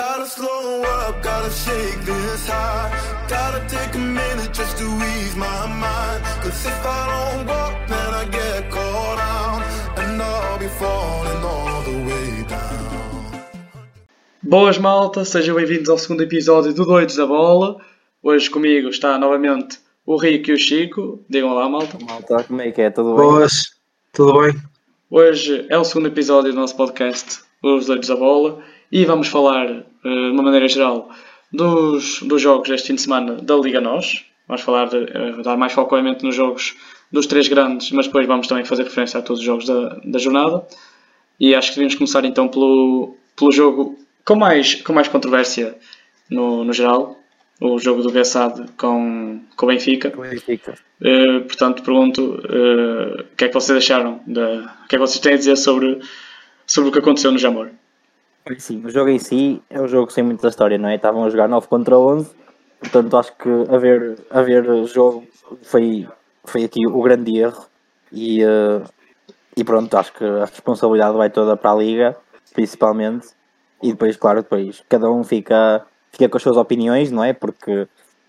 Gotta slow up, gotta shake this high. Gotta take a minute just to ease my mind. Cause if I don't walk, then I get caught out. And I'll be falling all the way down. Boas malta, sejam bem-vindos ao segundo episódio do Doidos da Bola. Hoje comigo está novamente o Rico e o Chico. Digam lá, malta. Malta, como é que é? Tudo bem? Boas, tudo bem? Hoje é o segundo episódio do nosso podcast, Os Doidos da Bola, e vamos falar, eh, de uma maneira geral, dos, dos jogos deste fim de semana da Liga NOS. Vamos falar, de, eh, dar mais foco, obviamente, nos jogos dos três grandes, mas depois vamos também fazer referência a todos os jogos da, da jornada. E acho que devemos começar então pelo, pelo jogo com mais, com mais controvérsia no, no geral, o jogo do Bessade com, com o Benfica. Como é que fica? Uh, portanto, pergunto uh, o que é que vocês acharam, da, o que é que vocês têm a dizer sobre, sobre o que aconteceu no Jamor. Sim, o jogo em si é um jogo sem muita história, não é? Estavam a jogar 9 contra 11, portanto acho que haver, haver jogo foi, foi aqui o grande erro e, eh, e pronto, acho que a responsabilidade vai toda para a Liga, principalmente, e depois, claro, depois cada um fica, fica com as suas opiniões, não é? Porque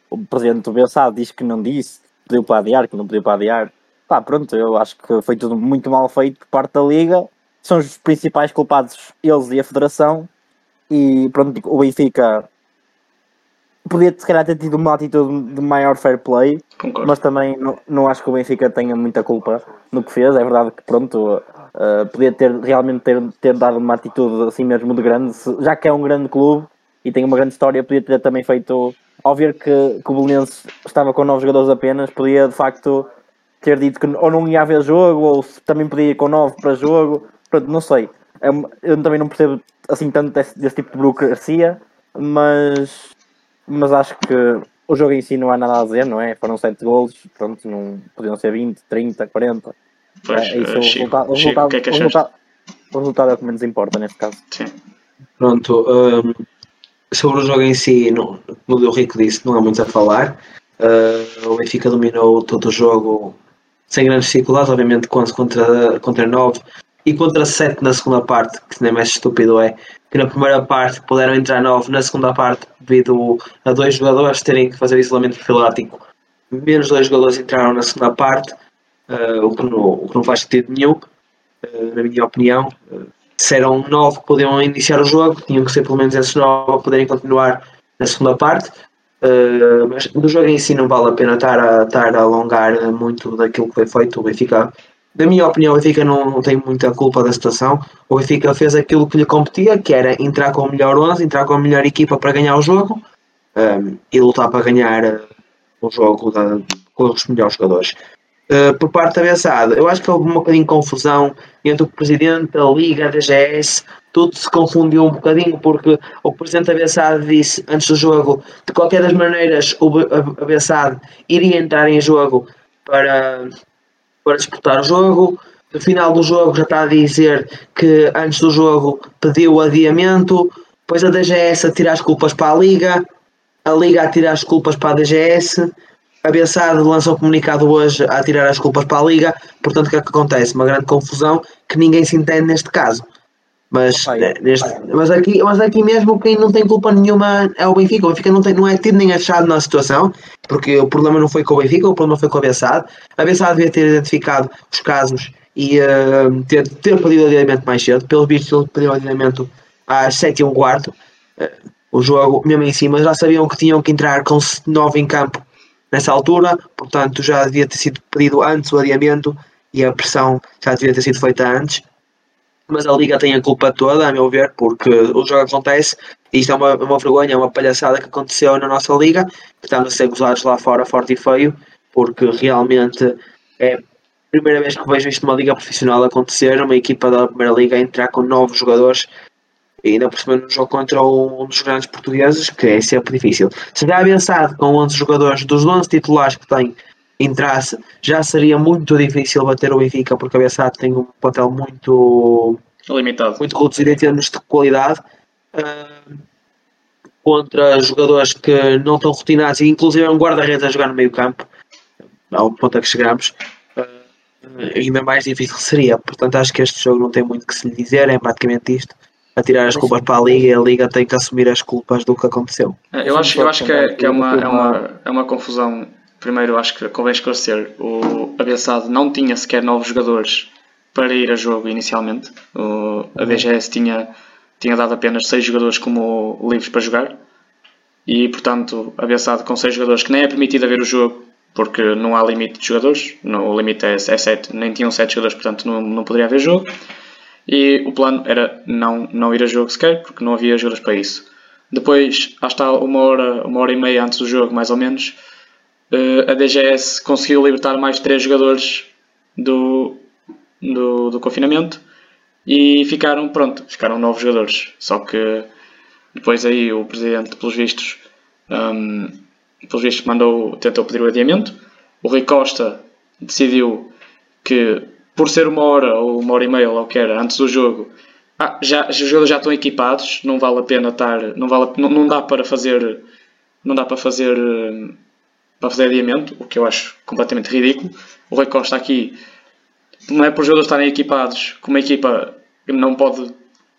o presidente do Bessado diz que não disse, pediu para adiar, que não pediu para adiar. Pá, pronto, eu acho que foi tudo muito mal feito por parte da Liga. São os principais culpados, eles e a Federação. E pronto, o Benfica podia se calhar ter tido uma atitude de maior fair play, Concordo. mas também não, não acho que o Benfica tenha muita culpa no que fez. É verdade que pronto, uh, podia ter realmente ter, ter dado uma atitude assim mesmo de grande, já que é um grande clube e tem uma grande história, podia ter também feito, ao ver que, que o Belenenses estava com novos jogadores apenas, podia de facto ter dito que ou não ia haver jogo, ou também podia ir com 9 para jogo, pronto, não sei. É Eu também não percebo assim tanto desse, desse tipo de burocracia, mas, mas acho que o jogo em si não há nada a dizer, não é? Foram 7 golos, pronto, não, podiam ser 20, 30, 40. Pois, é, isso, eh, o, Chico, resultado, o, que é que o, resultado, o resultado é o que menos importa neste caso. Sim. Pronto, hum, sobre o jogo em si, não, como o Rico disse, não há muito a falar. Uh, o Benfica dominou todo o jogo sem grandes dificuldades, obviamente com 11 contra, contra 9 e contra 7 na segunda parte, que nem mais estúpido é que na primeira parte puderam entrar 9, na segunda parte, devido a dois jogadores terem que fazer isolamento profilático, menos dois jogadores entraram na segunda parte, uh, o, que não, o que não faz sentido nenhum, uh, na minha opinião. Uh, se eram 9 que podiam iniciar o jogo, tinham que ser pelo menos esses 9 a poderem continuar na segunda parte. Uh, mas no jogo em si não vale a pena estar a, estar a alongar muito daquilo que foi feito. O Benfica, na minha opinião, o Benfica não, não tem muita culpa da situação. O Benfica fez aquilo que lhe competia, que era entrar com o melhor 11, entrar com a melhor equipa para ganhar o jogo um, e lutar para ganhar uh, o jogo da- com os melhores jogadores. Uh, por parte da Bessade, eu acho que houve um bocadinho de confusão entre o presidente, a Liga, a DGS, tudo se confundiu um bocadinho porque o presidente da Bessade disse antes do jogo de qualquer das maneiras o a a Bessade iria entrar em jogo para, para disputar o jogo. No final do jogo já está a dizer que antes do jogo pediu o adiamento, depois a DGS a tirar as culpas para a Liga, a Liga a tirar as culpas para a DGS, a Bessade lança um comunicado hoje a tirar as culpas para a Liga, portanto o que é que acontece? Uma grande confusão que ninguém se entende neste caso. Mas, neste, mas, aqui, mas aqui mesmo quem não tem culpa nenhuma é o Benfica. O Benfica não, tem, não é tido nem achado na situação, porque o problema não foi com o Benfica, o problema foi com a Bessade. A Bessade devia ter identificado os casos e eh, ter, ter pedido adiamento mais cedo. Pelo visto, ele pediu adiamento às 7 e um quarto. Eh, o jogo, mesmo em cima, já sabiam que tinham que entrar com 9 em campo nessa altura, portanto já devia ter sido pedido antes o adiamento e a pressão já devia ter sido feita antes. Mas a Liga tem a culpa toda, a meu ver, porque o jogo acontece e isto é uma, uma vergonha, é uma palhaçada que aconteceu na nossa Liga, que estamos a ser gozados lá fora forte e feio, porque realmente é a primeira vez que vejo isto numa liga profissional acontecer, uma equipa da primeira liga entrar com novos jogadores e ainda por cima no jogo contra um dos grandes portugueses, que é sempre difícil. Se já pensado com 11 jogadores, dos 11 titulares que tem, entrasse, já seria muito difícil bater o Benfica, porque a Bessade tem um papel muito, Limitado. muito reduzido em termos de qualidade. ah, contra jogadores que não estão rotinados, e inclusive um guarda-redes a jogar no meio campo, ao ponto a que chegamos, ah, ainda mais difícil seria. Portanto, acho que este jogo não tem muito que se lhe dizer, é praticamente isto. a tirar as culpas para a Liga e a Liga tem que assumir as culpas do que aconteceu. É, Eu acho, eu acho que, é, que é, uma, é, uma, é uma confusão. Primeiro, acho que convém esclarecer: o Abençado não tinha sequer novos jogadores para ir a jogo inicialmente. O, a BGS tinha, tinha dado apenas 6 jogadores como livres para jogar. E, portanto, Abençado com 6 jogadores, que nem é permitido haver o jogo porque não há limite de jogadores. No, o limite é, é 7, nem tinham 7 jogadores, portanto não, não poderia haver jogo. E o plano era não, não ir a jogo sequer, porque não havia jogadores para isso. Depois, hasta uma hora, uma hora e meia antes do jogo, mais ou menos, eh, a DGS conseguiu libertar mais 3 jogadores do, do, do confinamento e ficaram, pronto, ficaram novos jogadores. Só que depois aí o presidente, pelos vistos, um, pelos vistos mandou, tentou pedir o adiamento. O Rui Costa decidiu que por ser uma hora ou uma hora e meia, ou o que era, antes do jogo, ah, já, os jogadores já estão equipados, não vale a pena estar, não, vale, não, não dá para fazer, não dá para fazer, hum, para fazer adiamento, o que eu acho completamente ridículo. O Rui Costa aqui, não é por jogadores estarem equipados, como a equipa não pode,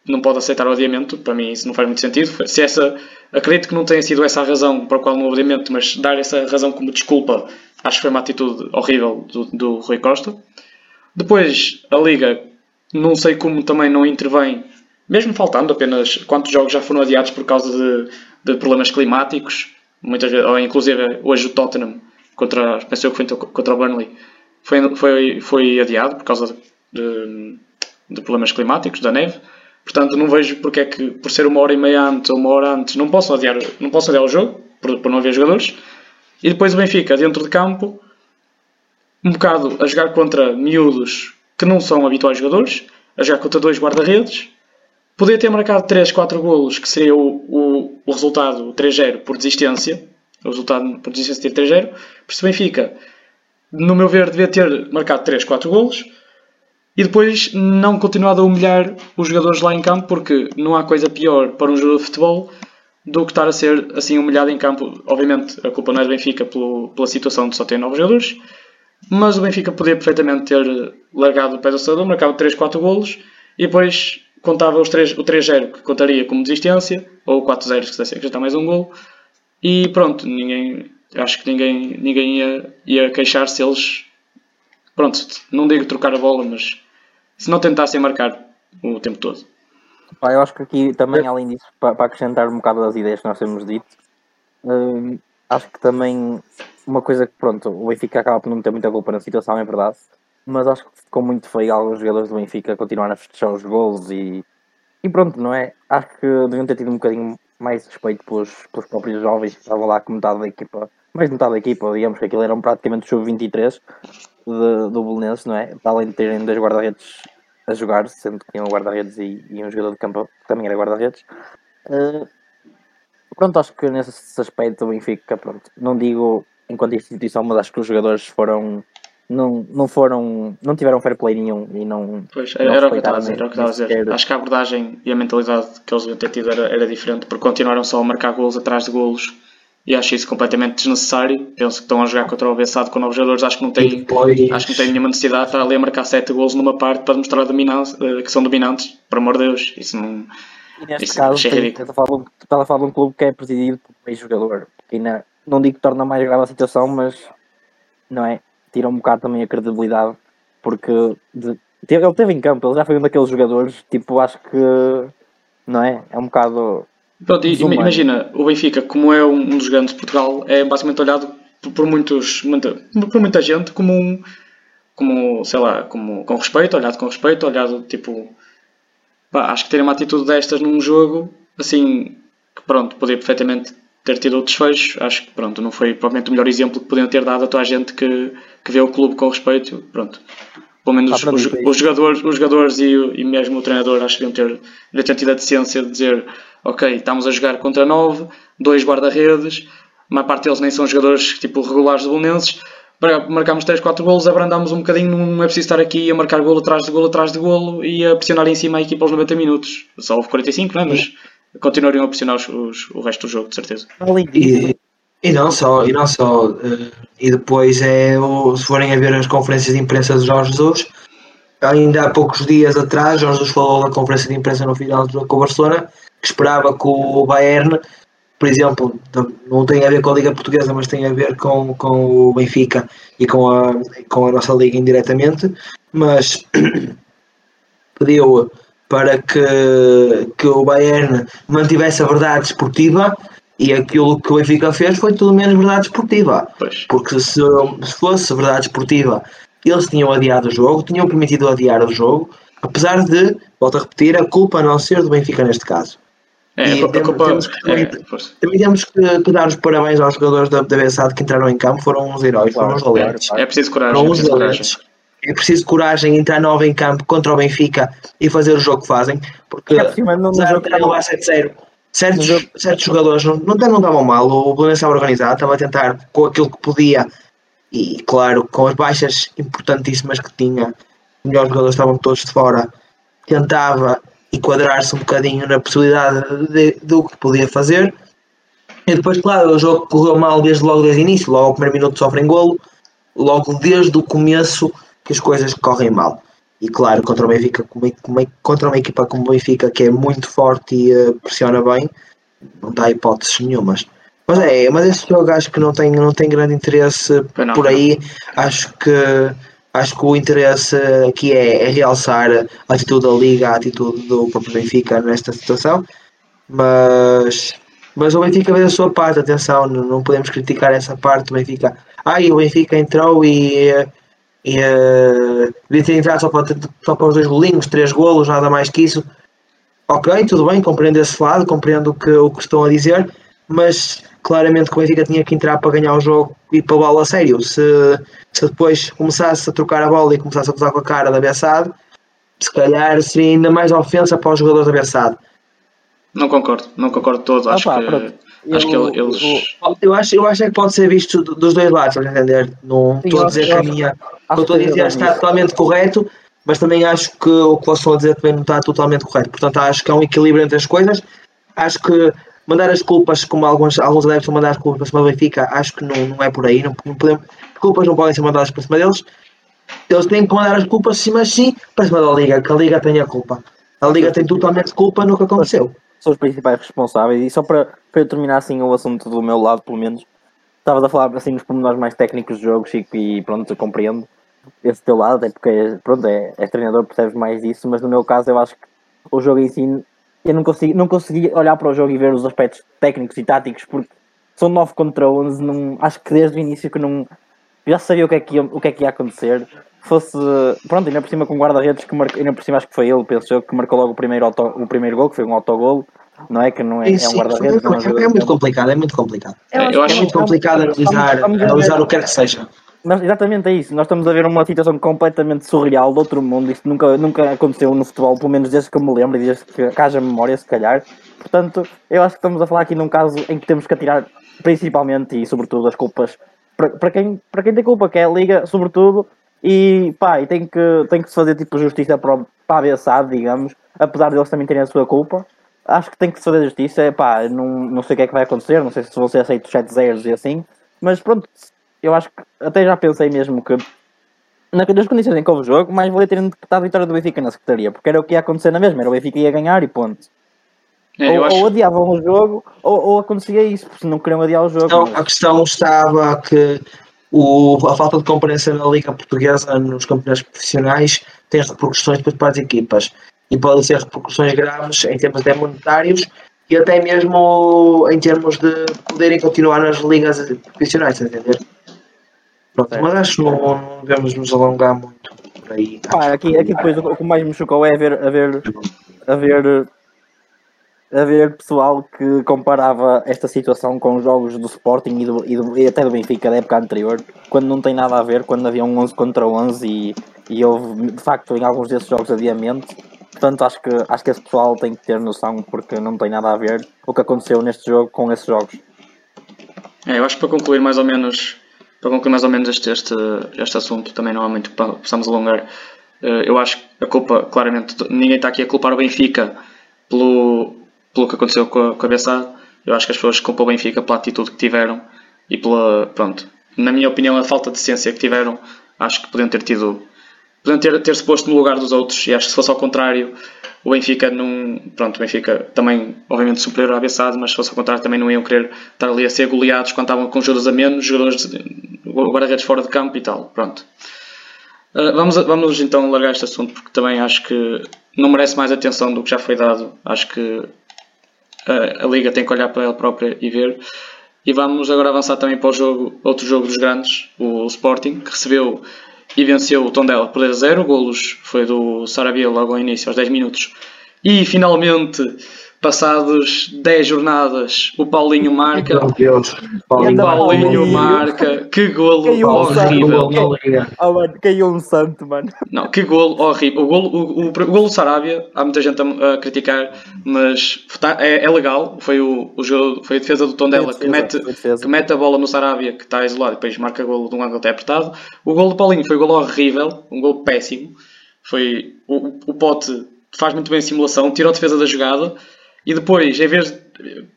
não pode aceitar o adiamento, para mim isso não faz muito sentido. Se essa, acredito que não tenha sido essa a razão para a qual não houve adiamento, mas dar essa razão como desculpa, acho que foi uma atitude horrível do, do Rui Costa. Depois, a Liga, não sei como também não intervém, mesmo faltando apenas quantos jogos já foram adiados por causa de, de problemas climáticos, muitas vezes, ou inclusive hoje o Tottenham, contra, pensei que foi contra o Burnley, foi, foi, foi adiado por causa de, de problemas climáticos, da neve. Portanto, não vejo porque é que, por ser uma hora e meia antes ou uma hora antes, não posso adiar, não adiar o jogo, por, por não haver jogadores. E depois o Benfica, dentro de campo, um bocado a jogar contra miúdos que não são habituais jogadores, a jogar contra dois guarda-redes, podia ter marcado 3, 4 golos, que seria o, o, o resultado 3-0 por desistência, o resultado por desistência ter 3-0, por isso Benfica, no meu ver, devia ter marcado 3, 4 golos, e depois não continuado a humilhar os jogadores lá em campo, porque não há coisa pior para um jogador de futebol do que estar a ser assim humilhado em campo. Obviamente, a culpa não é do Benfica pelo, pela situação de só ter novos jogadores, mas o Benfica podia perfeitamente ter largado o pé do acelerador, marcava 3, 4 golos e depois contava os 3, o 3-0 que contaria como desistência, ou o 4-0 se quisesse acrescentar mais um golo. E pronto, ninguém, acho que ninguém, ninguém ia, ia queixar-se eles. Pronto, não digo trocar a bola, mas se não tentassem marcar o tempo todo. Pá, eu acho que aqui também, além disso, para, acrescentar um bocado das ideias que nós temos dito, hum, acho que também uma coisa que, pronto, o Benfica acaba por não ter muita culpa na situação, é verdade, mas acho que ficou muito feio alguns jogadores do Benfica continuarem a fechar os gols e, e pronto, não é? Acho que deviam ter tido um bocadinho mais respeito pelos, pelos próprios jovens que estavam lá com metade da equipa, mais de metade da equipa, digamos que aquilo eram praticamente o sub-23 do Belenenses, não é? Para além de terem dois guarda-redes a jogar, sendo que tinham um guarda-redes e, e, um jogador de campo que também era guarda-redes. Uh, pronto, acho que nesse aspecto o Benfica, pronto, não digo enquanto instituição, mas acho que os jogadores foram não, não foram não tiveram fair play nenhum e não pois, era, era o que estava a dizer, era o que estava a dizer. acho que a abordagem e a mentalidade que eles deviam ter tido era, era diferente porque continuaram só a marcar golos atrás de golos e acho isso completamente desnecessário penso que estão a jogar contra o avançado com novos jogadores acho que não tem, depois... acho que não tem nenhuma necessidade de estar ali a marcar 7 golos numa parte para demonstrar eh, que são dominantes por amor de Deus isso não e neste isso caso, estás a falar de um clube que é presidido por um jogador e na, não digo que torna mais grave a situação, mas não é? Tira um bocado também a credibilidade, porque de, ele teve em campo, ele já foi um daqueles jogadores, tipo, acho que não é? É um bocado. Pronto, imagina, o Benfica, como é um dos grandes de Portugal, é basicamente olhado por muitos, muita, por muita gente como um, como, sei lá, como, com respeito, olhado com respeito, olhado tipo. Pá, acho que ter uma atitude destas num jogo, assim, que pronto, podia perfeitamente ter tido outros fechos, acho que pronto, não foi provavelmente o melhor exemplo que podiam ter dado a toda a gente que, que vê o clube com respeito. Pronto. Pelo menos os, os, os, jogadores, os jogadores e, e mesmo o treinador acho que deviam ter, deviam ter tido a decência de dizer ok, estamos a jogar contra nove, dois guarda-redes, uma parte deles nem são jogadores tipo regulares de Bolonenses, marcámos 3, 4 golos, abrandámos um bocadinho, não é preciso estar aqui a marcar golo atrás de golo atrás de golo e a pressionar em cima a equipa aos 90 minutos. Só houve 45, não é? Mas continuariam a pressionar os, os, o resto do jogo, de certeza. E, e não só, e não só. Eh, e depois é, se forem a ver as conferências de imprensa de Jorge Jesus, ainda há poucos dias atrás, Jorge Jesus falou na conferência de imprensa no final do jogo com o Barcelona, que esperava que o Bayern, por exemplo, não tem a ver com a Liga Portuguesa, mas tem a ver com, com o Benfica e com a, com a nossa Liga indiretamente, mas pediu para que, que o Bayern mantivesse a verdade esportiva e aquilo que o Benfica fez foi tudo menos verdade esportiva. Pois. Porque se, se fosse verdade esportiva, eles tinham adiado o jogo, tinham permitido adiar o jogo, apesar de, volto a repetir, a culpa não ser do Benfica neste caso. É, E a temos- culpa. temos que- é. Também temos que, que dar os parabéns aos jogadores da, da Bessade que entraram em campo, foram uns heróis, foram uns claro, valentes. claro. É preciso coragem. Foram É uns preciso coragem. valentes. É preciso coragem entrar nova em campo contra o Benfica e fazer o jogo que fazem, porque É por cima, no- no apesar jogo de terem que- levar 7-0, certos, No jogo- certos jogadores não, não, não davam mal, o Belenense estava organizado, estava a tentar com aquilo que podia e claro, com as baixas importantíssimas que tinha, os melhores jogadores estavam todos de fora, tentava enquadrar-se um bocadinho na possibilidade de- do que podia fazer. E depois, claro, o jogo correu mal desde logo desde o início, logo ao primeiro minuto sofrem golo, logo desde o começo que as coisas correm mal. E claro, contra o Benfica, contra uma equipa como o Benfica, que é muito forte e eh, pressiona bem, não dá hipóteses nenhumas. Mas é, mas esse jogo acho que não tem, não tem grande interesse não, por aí. Acho que acho que o interesse aqui é, é realçar a atitude da Liga, a atitude do próprio Benfica nesta situação. Mas, mas o Benfica fez a sua parte, atenção, não, podemos criticar essa parte do Benfica. Ah, e o Benfica entrou e, e eh, devia ter entrado só para, só para os dois golinhos, três golos, nada mais que isso. Ok, tudo bem, compreendo esse lado, compreendo que, o que estão a dizer, mas claramente que o Benfica tinha que entrar para ganhar o jogo e para levá-lo a sério. Se, se depois começasse a trocar a bola e começasse a gozar com a cara da Bessade, se calhar seria ainda mais ofensa para os jogadores da Bessade. Não concordo, não concordo todo. Acho Opa, que, pronto. acho que Eu- ele- eles. eu- Eu acho, eu acho é que pode ser visto do- dos dois lados, estás a entender? Não Sim, estou a dizer que a minha. O que estou a que dizer está totalmente correto, mas também acho que o que vocês estão a dizer também não está totalmente correto. Portanto, acho que há um equilíbrio entre as coisas. Acho que mandar as culpas, como alguns, alguns adeptos mandar as culpas para do Benfica, acho que não, não é por aí. Não, não podemos, as culpas não podem ser mandadas para cima deles. Eles têm que mandar as culpas, sim, mas sim, para cima da Liga, que a Liga tem a culpa. A Liga tem totalmente culpa no que aconteceu. são os principais responsáveis. E só para, para eu terminar assim o assunto do meu lado, pelo menos, estavas a falar assim nos pormenores mais técnicos dos jogos Chico, e pronto, eu compreendo esse teu lado, até porque pronto, é, és treinador, percebes mais disso, mas no meu caso eu acho que o jogo em si eu não consegui, não consegui olhar para o jogo e ver os aspectos técnicos e táticos porque são 9 contra 11, não, acho que desde o início que não já sabia o que é que ia, o que é que ia acontecer. Fosse, pronto, ainda por cima com guarda-redes que marcou, ainda por cima acho que foi ele, penso eu, que marcou logo o primeiro, auto, o primeiro gol, que foi um autogol, não é? Que não é, é um guarda-redes, é é, é muito complicado, é muito complicado. É, eu acho É muito complicado analisar, ver- o que quer que seja. Nós- exatamente é isso. Nós estamos a ver uma situação completamente surreal de outro mundo. Isto nunca, nunca aconteceu no futebol, pelo menos desde que eu me lembro e desde que, haja memória, se calhar. Portanto, eu acho que estamos a falar aqui num caso em que temos que atirar principalmente e sobretudo as culpas para, para, quem, para quem tem culpa, que é a Liga, sobretudo. E pá, e tem que, tem que se fazer tipo justiça para, para a digamos, apesar de eles também terem a sua culpa. Acho que tem que se fazer justiça. Pá, não, não sei o que é que vai acontecer, não sei se vão ser aceitos 7 zeros e assim, mas pronto, eu acho que até já pensei mesmo que na- nas condições em que houve o jogo, mais valia terem decretado a vitória do Benfica na Secretaria, porque era o que ia acontecer na mesma, era o Benfica ia ganhar e ponto. É, ou, acho, ou adiavam o jogo, ou, ou acontecia isso, porque não queriam adiar o jogo. Então, mas- a questão estava que o, a falta de compreensão na Liga Portuguesa nos campeonatos profissionais tem repercussões depois para as equipas e podem ser repercussões graves em termos de monetários e até mesmo em termos de poderem continuar nas ligas profissionais, entender? Pronto, mas acho que não, devemos nos alongar muito por aí. Pá, aqui, aqui depois o que mais me chocou é ver, a ver, a ver, a ver pessoal que comparava esta situação com os jogos do Sporting e, do, e, do- e até do Benfica da época anterior, quando não tem nada a ver, quando havia um 11 contra 11 e, e houve de facto em alguns desses jogos adiamento. Portanto, acho que, acho que esse pessoal tem que ter noção porque não tem nada a ver o que aconteceu neste jogo com esses jogos. é, eu acho que para concluir mais ou menos, para concluir mais ou menos este, este, este assunto, também não há muito que possamos alongar. Eh, Eu acho que a culpa, claramente, ninguém está aqui a culpar o Benfica pelo, pelo que aconteceu com a, com. Eu acho que as pessoas culpam o Benfica pela atitude que tiveram e pela, pronto, na minha opinião, a falta de ciência que tiveram. Acho que podiam ter tido podiam ter, ter-se posto no lugar dos outros e acho que se fosse ao contrário o Benfica não. Pronto, o Benfica também, obviamente, superior ao Abessado, mas se fosse ao contrário também não iam querer estar ali a ser goleados quando estavam com jogadores a menos, jogadores de guarda-redes fora de campo e tal. Pronto. Uh, vamos, vamos então largar este assunto porque também acho que não merece mais atenção do que já foi dado. Acho que a, a Liga tem que olhar para ela própria e ver. E vamos agora avançar também para o jogo, outro jogo dos grandes, o Sporting, que recebeu e venceu o Tondela por 10 a 0. Golos foi do Sarabia logo ao início, aos 10 minutos. E finalmente Passados 10 jornadas, o Paulinho marca. Meu Deus, Paulinho, Paulinho marca. Que golo Caiu um horrível. santo. Oh, mano, caiu um santo, mano. Não, que golo horrível. O golo, o, o, o golo do Sarabia, há muita gente a, a criticar, mas tá- é, é legal. Foi, o, o jogo, foi a defesa do Tondela que mete, que mete a bola no Sarabia, que está isolado, e depois marca golo de um ângulo até apertado. O golo do Paulinho foi um golo horrível, um golo péssimo. Foi o, o, o pote faz muito bem a simulação, tira a defesa da jogada e depois, em vez de,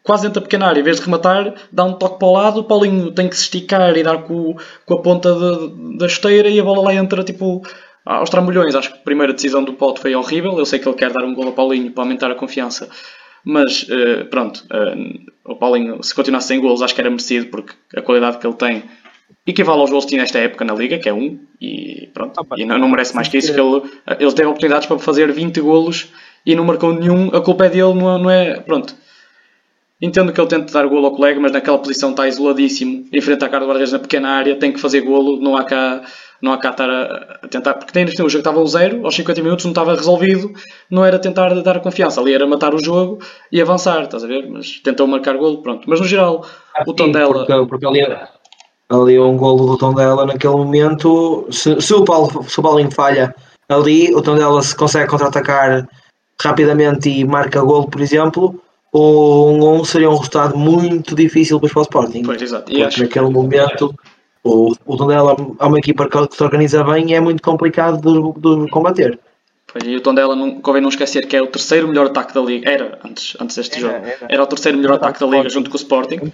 quase dentro da pequena área, em vez de rematar, dá um toque para o lado, o Paulinho tem que se esticar e dar com, com a ponta de- da chuteira e a bola lá entra tipo aos trambolhões. Acho que a primeira decisão do Pote foi horrível. Eu sei que ele quer dar um gol ao Paulinho para aumentar a confiança. Mas eh, pronto, eh, o Paulinho, se continuasse sem golos, acho que era merecido porque a qualidade que ele tem equivale aos gols que tinha nesta época na Liga, que é um, e pronto. Opa, e não, não merece mais que isso, que ele, ele teve oportunidades para fazer 20 golos e não marcou nenhum. A culpa é dele, não é. Não é pronto. Entendo que ele tente dar golo ao colega, mas naquela posição está isoladíssimo, em frente à cara do na pequena área, tem que fazer golo, não há cá, não há cá estar a, a tentar, porque tem o jogo estava um zero, aos 50 minutos não estava resolvido, não era tentar dar a confiança, ali era matar o jogo e avançar, estás a ver? Mas tentou marcar golo, pronto. Mas no geral, o tom dela. Porque, porque ali, ali um golo do Tondela naquele momento, se, se, o Paulo, se o Paulinho falha ali, o Tondela se consegue contra-atacar rapidamente e marca golo, por exemplo, o 1-1 seria um resultado muito difícil para o Sporting. Pois, exato. E acho naquele momento o, o Tondela é uma equipa que se organiza bem e é muito complicado de, de combater. Pois, e o Tondela, não, convém não esquecer que é o terceiro melhor ataque da Liga. Era, antes, antes deste Era, jogo. era. Era o terceiro melhor O ataque da Liga junto com o Sporting.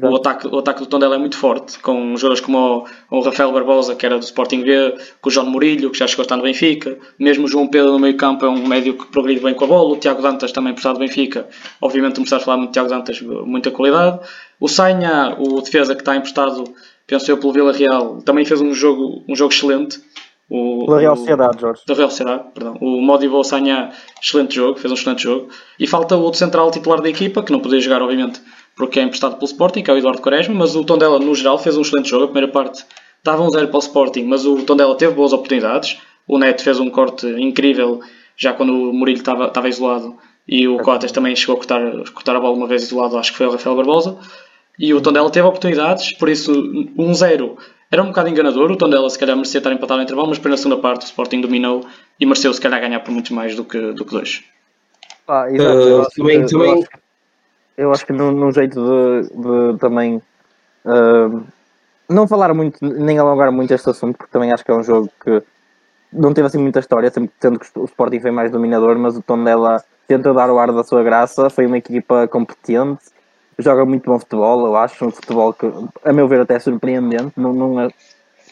O ataque, o ataque do Tondela é muito forte, com jogadores como o, o Rafael Barbosa, que era do Sporting B, com o João Murilho, que já chegou a estar no Benfica, mesmo o João Pedro no meio campo é um médio que progride bem com a bola, o Tiago Dantas também prestado do Benfica, obviamente começar a falar muito de Tiago Dantas, muita qualidade. O Sainha, o defesa que está emprestado, penso eu, pelo Vila Real, também fez um jogo, um jogo excelente. O, Pela Real Sociedade, Jorge. da Real Sociedade, perdão. O Modibo Sanha, excelente jogo, fez um excelente jogo. E falta o outro central titular da equipa, que não podia jogar, obviamente, porque é emprestado pelo Sporting, que é o Eduardo Quaresma, mas o Tondela, no geral, fez um excelente jogo. A primeira parte dava um zero para o Sporting, mas o Tondela teve boas oportunidades. O Neto fez um corte incrível, já quando o Murilo estava, estava isolado, e o Coates também chegou a cortar, cortar a bola uma vez isolado, acho que foi o Rafael Barbosa. E o Tondela teve oportunidades, por isso 1-0 era um bocado enganador. O Tondela se calhar merecia estar empatado no intervalo, mas na segunda parte o Sporting dominou e mereceu se calhar ganhar por muito mais do que, do que dois. Ah, exato, Uh, também, também, eu acho- que num, jeito de, de também uh, não falar muito, nem alongar muito este assunto, porque também acho que é um jogo que não teve assim muita história, sempre tendo que o Sporting foi mais dominador, mas o Tondela tenta dar o ar da sua graça, foi uma equipa competente, joga muito bom futebol, eu acho, um futebol que, a meu ver, até é surpreendente. Não, não é-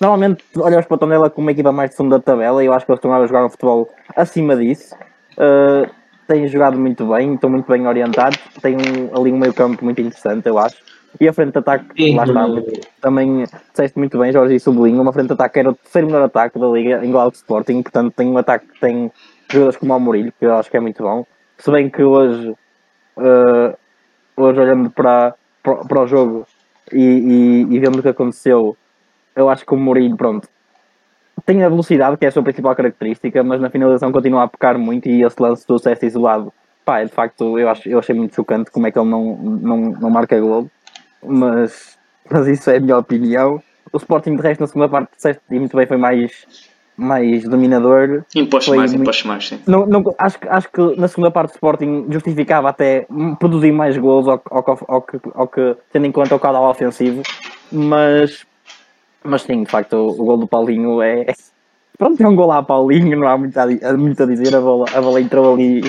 Normalmente olhamos para o Tondela como uma equipa mais de fundo da tabela e eu acho que eles estão a jogar um futebol acima disso. Uh, têm jogado muito bem, estão muito bem orientados, têm um- ali um meio campo muito interessante, eu acho. E a frente de ataque, Sim, lá está, também disseste muito bem, Jorge e sublinho, uma frente de ataque que era o terceiro melhor ataque da Liga, igual ao Sporting, portanto tem um ataque que tem jogadores como o Mourinho, que eu acho que é muito bom. Se bem que hoje, uh, hoje olhando para, para, para o jogo e, e, e vendo o que aconteceu, eu acho que o Mourinho, pronto, tem a velocidade, que é a sua principal característica, mas na finalização continua a pecar muito e esse lance do sucesso isolado, pá, de facto, eu, acho, eu achei muito chocante como é que ele não, não, não marca gol, mas, mas isso é a minha opinião. O Sporting de resto na segunda parte, disseste, e muito bem, foi mais, mais dominador. Impôs Foi mais, muito- impôs mais, sim. Não, não, acho, que- acho que na segunda parte do Sporting justificava até produzir mais gols ao, ao, que- ao, que, ao que, tendo em conta o caudal ofensivo, mas, mas sim, de facto, o, o gol do Paulinho é, pronto, é um gol à Paulinho, não há muito a, muito a dizer, a bola, a bola entrou ali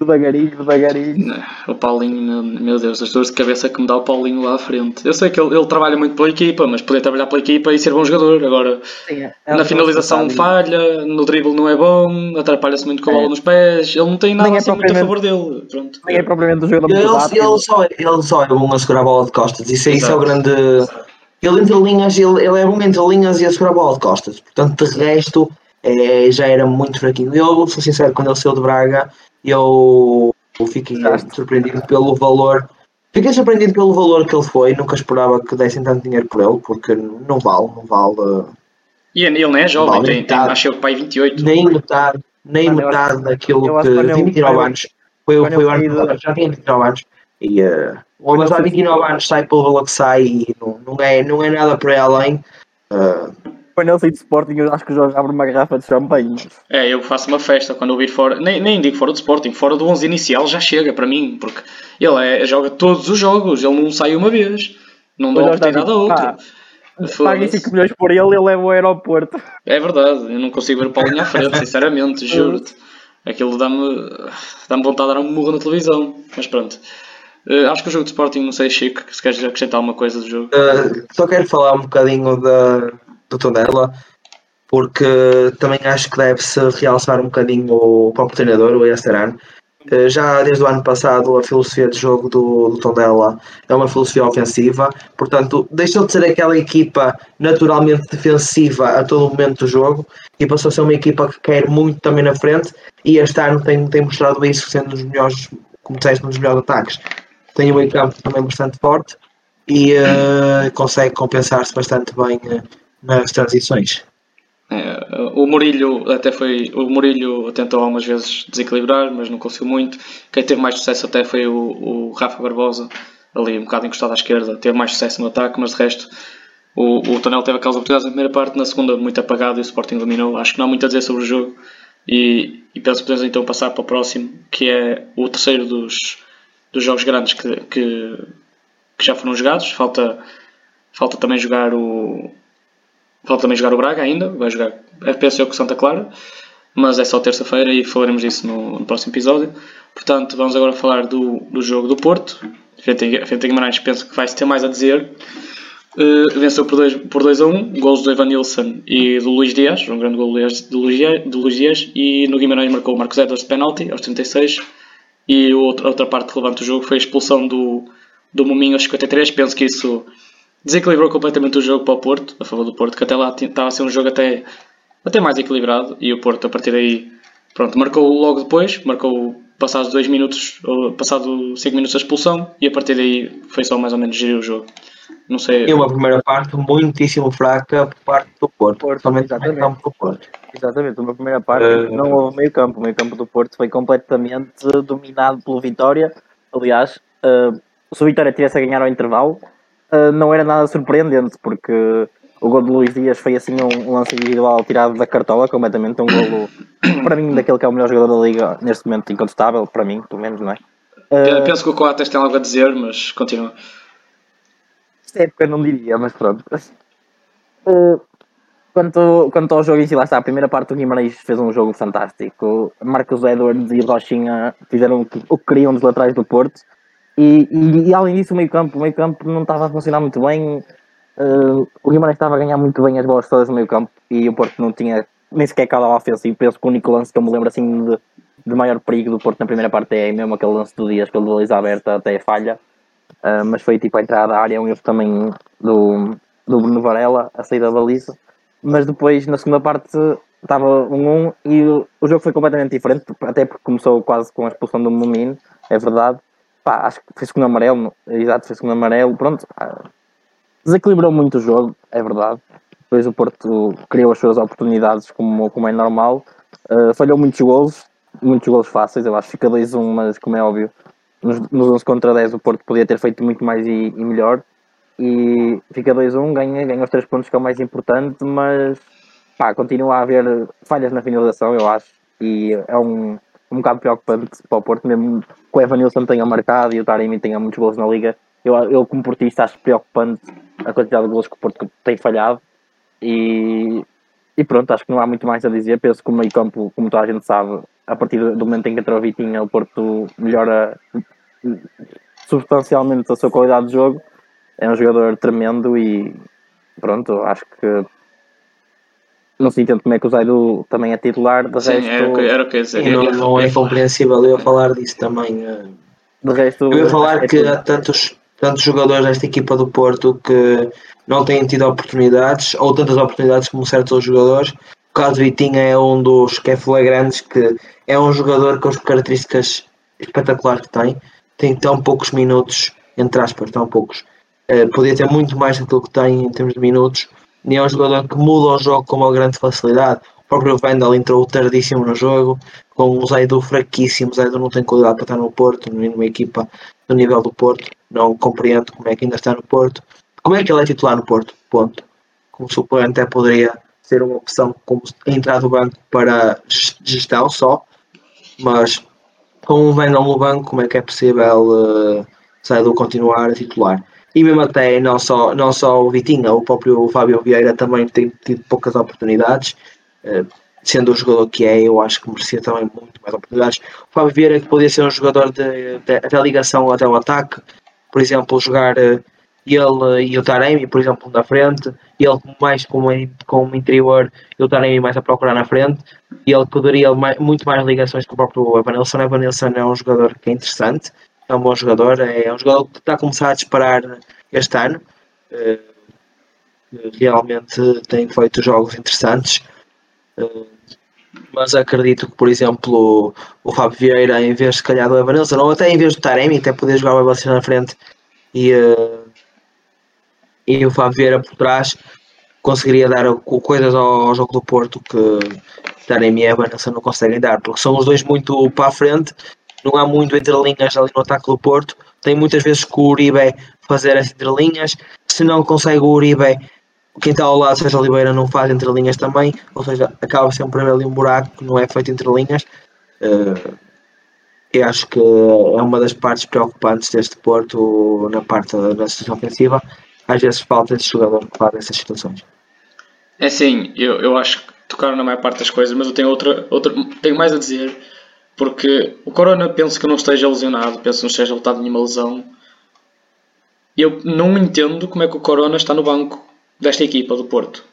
devagarinho, devagarinho. O Paulinho, meu Deus, as dores de cabeça que me dá o Paulinho lá à frente. Eu sei que ele, ele trabalha muito pela equipa, mas poder trabalhar pela equipa e ser bom jogador. Agora, É na finalização falha, no drible não é bom, atrapalha-se muito com a bola É. nos pés. Ele não tem nada Nem é assim muito a favor dele. Pronto. Nem é propriamente um jogador Ele, muito rápido. ele, só, ele só é bom a segurar a bola de costas. Isso, é- isso é o Exato. Ele entre linhas, ele, ele é bom entre linhas e a segurar a bola de costas. Portanto, de resto, é, já era muito fraquinho. Eu, sou sincero, quando ele saiu de Braga, eu, eu fiquei surpreendido pelo valor. Fiquei surpreendido pelo valor que ele foi. Nunca esperava que dessem tanto dinheiro por ele, porque não vale, não vale E ele não é jovem, Vale, tem, tem, acho que é o pai 28. nem metade, nem Mano, metade daquilo eu acho que. que quando eu- 29 quando eu- anos. Foi, o ano passado, já tinha 29 anos. E uh, o já há 29 anos sai pelo valor que sai e não, não, é, não é nada para além. Uh, Quando ele saiu de Sporting, eu acho que o Jorge abre uma garrafa de champanhe. É, eu faço uma festa quando eu vir fora, nem, nem digo fora do Sporting, fora do 11 inicial já chega para mim, porque ele é, joga todos os jogos, ele não sai uma vez, não dá Mas oportunidade a outra. tipo, Paguem Foda-se. 5 milhões por ele e ele leva o aeroporto. É verdade, eu não consigo ver o Paulinho à frente, sinceramente, juro-te. Aquilo dá-me dá vontade de dar um murro na televisão, mas pronto. Eh, acho que o jogo de Sporting, não sei, Chico, se queres acrescentar alguma coisa do jogo. uh, só quero falar um bocadinho da, do Tondela, porque também acho que deve-se realçar um bocadinho o próprio treinador, o Yasteran. Uh, Já desde o ano passado a filosofia de jogo do, do Tondela é uma filosofia ofensiva, portanto deixou de ser aquela equipa naturalmente defensiva a todo momento do jogo e passou a ser uma equipa que quer muito também na frente e este ano tem, tem mostrado isso sendo um dos melhores, como disseste, um dos melhores ataques. Tem um campo também bastante forte e eh, consegue compensar-se bastante bem eh, nas transições. É, o Murilho até foi. O Murilho tentou algumas vezes desequilibrar, mas não conseguiu muito. Quem teve mais sucesso até foi o, o Rafa Barbosa, ali um bocado encostado à esquerda, teve mais sucesso no ataque, mas de resto o, o Tonel teve aquelas oportunidades na primeira parte, na segunda muito apagado e o Sporting dominou. Acho que não há muito a dizer sobre o jogo e, e penso que podemos então passar para o próximo, que é o terceiro dos, dos jogos grandes que, que, que já foram jogados. Falta, falta também jogar o, Falta também jogar o Braga ainda, vai jogar, eu que Santa Clara, mas é só terça-feira e falaremos disso no, no próximo episódio. Portanto, vamos agora falar do, do jogo do Porto, frente a, Guimarães, penso que vai ter mais a dizer. Uh, venceu por 2 por dois a 1, um, gols do Evan Nilsson e do Luís Dias, um grande gol do Luís, Dias, do Luís Dias, e no Guimarães marcou o Marcos Edwards de penalti aos 36, e outra, outra parte relevante do jogo foi a expulsão do, do Mominho aos 53, penso que isso desequilibrou completamente o jogo para o Porto, a favor do Porto, que até lá estava a ser um jogo até, até mais equilibrado e o Porto a partir daí pronto, marcou logo depois, marcou passados 2 minutos, ou passado 5 minutos da expulsão e a partir daí foi só mais ou menos gerir o jogo. Não sei. E uma primeira parte muitíssimo fraca por parte do Porto, Porto, somente exatamente. no campo do Porto. Exatamente, uma primeira parte Eh, não houve meio campo. O meio campo do Porto foi completamente dominado pelo Vitória. Aliás, eh, se o Vitória tivesse a ganhar ao intervalo, eh, não era nada surpreendente, porque o gol de Luís Dias foi assim um, um lance individual tirado da cartola, completamente um golo, para mim, daquele que é o melhor jogador da liga neste momento, incontestável, para mim, pelo menos, não é? Penso que o Coates tem algo a dizer, mas continua. Esta época não diria, mas pronto. Eh, Quanto, quanto ao jogo em si, lá está, a primeira parte do Guimarães fez um jogo fantástico. Marcos Edwards e Rochinha fizeram o que, o que queriam dos laterais do Porto. E, e, e além disso, o meio campo, o meio campo não estava a funcionar muito bem. Eh, o Guimarães estava a ganhar muito bem as bolas todas no meio campo e o Porto não tinha nem sequer cada ofensivo. Penso que o único lance que eu me lembro assim de, de maior perigo do Porto na primeira parte é mesmo aquele lance do Dias, aquele de baliza aberta até falha. Uh, mas foi tipo a entrada da área, um erro também do, do Bruno Varela, a saída da baliza. Mas depois, na segunda parte, estava um 1 e o, o jogo foi completamente diferente, até porque começou quase com a expulsão do Momino, é verdade. Pá, acho que foi segundo amarelo, exato, foi segundo amarelo, pronto. ah, desequilibrou muito o jogo, é verdade. Depois o Porto criou as suas oportunidades, como, como é normal. Uh, falhou muitos golos, muitos golos fáceis, eu acho que fica 2-1, mas como é óbvio, nos, nos 11 contra 10 o Porto podia ter feito muito mais e, e melhor. E fica 2-1, ganha, ganha os 3 pontos que é o mais importante, mas pá, continua a haver falhas na finalização, eu acho, e é um, um bocado preocupante para o Porto, mesmo que o Evan Nilsson tenha marcado e o Taremi tenha muitos gols na liga, eu, eu como portista acho preocupante a quantidade de gols que o Porto tem falhado. E e pronto, acho que não há muito mais a dizer. Penso que o meio campo, como toda a gente sabe, a partir do momento em que entrou o Vitinha, o Porto melhora substancialmente a sua qualidade de jogo. É um jogador tremendo e pronto, acho que não se entende como é que o Zaidu também é titular. De Sim, resto, era, o que- era o que eu ia dizer. Não, não é compreensível eu falar disso também. eh. de resto Eu ia falar é que há tantos, tantos jogadores desta equipa do Porto que não têm tido oportunidades, ou tantas oportunidades como certos outros jogadores. Caso Vitinha é um dos que é flagrantes, que é um jogador com as características espetaculares que tem. Tem tão poucos minutos, entre aspas, tão poucos. Eh, podia ter muito mais do que tem em termos de minutos. E é um jogador que muda o jogo com uma grande facilidade. O próprio Vendel entrou tardíssimo no jogo, com o Zaidu fraquíssimo. O Zaidu não tem qualidade para estar no Porto, numa equipa do nível do Porto. Não compreendo como é que ainda está no Porto. Como é que ele é titular no Porto? Ponto. Como suplente até poderia ser uma opção como entrar do banco para ges- gestão só, mas com o Vendel no banco, como é que é possível uh, Zaidu continuar a titular? E mesmo até não só, não só o Vitinha, o próprio Fábio Vieira também tem tido poucas oportunidades. eh, sendo o jogador que é, eu acho que merecia também muito mais oportunidades. O Fábio Vieira que podia ser um jogador de, de, até ligação até o ataque, por exemplo, jogar eh, ele e o Taremi, por exemplo, na frente, ele mais como, como interior e o Taremi mais a procurar na frente, e ele poderia muito mais ligações com o próprio Evanilson. Evanilson é um jogador que é interessante, é um bom jogador, é um jogador que está a começar a disparar este ano. eh, realmente tem feito jogos interessantes. Eh, mas acredito que, por exemplo, o Fábio Vieira, em vez se calhar do Evanilson, ou até em vez do Taremi, até poder jogar o Evanilson na frente e, eh, e o Fábio Vieira por trás, conseguiria dar co- coisas ao, jogo do Porto que Taremi e Evanilson não conseguem dar, porque são os dois muito para a frente, não há muito entre linhas ali no ataque do Porto, tem muitas vezes que o Uribe fazer as entrelinhas, se não consegue o Uribe, quem está ao lado, Sérgio Oliveira, não faz entrelinhas também, ou seja, acaba sempre ali um buraco que não é feito entre linhas. Eh, eu acho que é uma das partes preocupantes deste Porto na parte da situação ofensiva. Às vezes falta esse jogador faz essas situações. É assim, eu, eu acho que tocaram na maior parte das coisas, mas eu tenho outra, outra tenho mais a dizer, porque o Corona penso que não esteja lesionado, penso que não esteja lutado nenhuma lesão. Eu não entendo como é que o Corona está no banco desta equipa do Porto.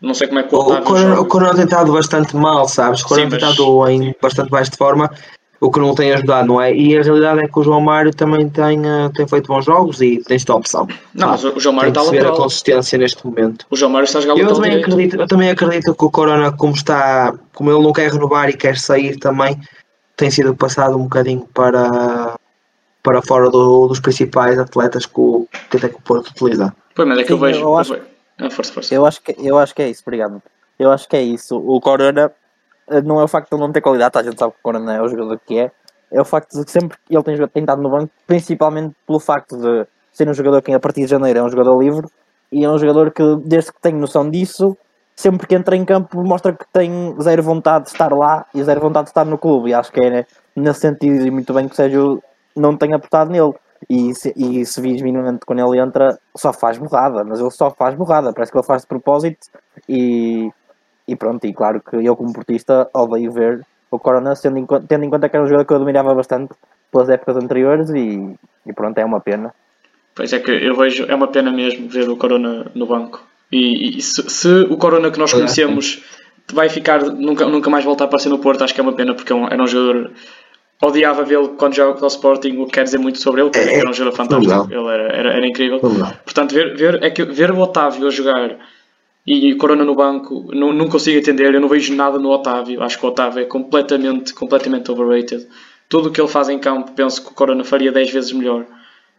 Não sei como é que o O Corona, o Corona tem estado bastante mal, sabes? O Corona Sim, tem mas- estado em bastante baixo de forma, o que não tem ajudado, não é? E a realidade é que o João Mário também tem, eh, tem feito bons jogos e tem sido a opção. Não, mas o João Mário tem está se ver a consistência neste momento. O João Mário está a jogar Eu também, direito. acredito, eu também acredito que o Corona, como está, como ele não quer renovar e quer sair também, tem sido passado um bocadinho para, para fora do- dos principais atletas que o, que até que o Porto utiliza. Pois, mas é que eu Sim, vejo. eu acho- eu vejo- Ah, força, força. Eu acho, que, eu acho que é isso, obrigado. Eu acho que é isso. O Corona não é o facto de ele não ter qualidade, a gente sabe que o Corona é o jogador que é. É o facto de que sempre ele tem, estado no banco, principalmente pelo facto de ser um jogador que a partir de janeiro é um jogador livre e é um jogador que, desde que tem noção disso, sempre que entra em campo mostra que tem zero vontade de estar lá e zero vontade de estar no clube. E acho que é nesse sentido e muito bem que o Sérgio não tem apertado nele. E se, e se vis minimamente quando ele entra, só faz borrada, mas ele só faz borrada, parece que ele faz de propósito e, e pronto, e claro que eu como portista odeio ver o Corona sendo em, tendo em conta que era um jogador que eu admirava bastante pelas épocas anteriores e, e pronto, é uma pena. Pois é que eu vejo, é uma pena mesmo ver o Corona no banco. E, e se, se o Corona que nós conhecemos vai ficar, nunca, nunca mais voltar a aparecer no Porto, acho que é uma pena porque é um- era um jogador. Odiava vê-lo quando joga ao Sporting, o que quer dizer muito sobre ele, porque É, é, era um jogador fantástico, verdade. ele era, era, era incrível. Portanto, ver, ver, é que ver o Otávio a jogar e Corona no banco, não, não consigo entender, eu não vejo nada no Otávio, acho que o Otávio é completamente, completamente overrated. Tudo o que ele faz em campo, penso que o Corona faria 10 vezes melhor.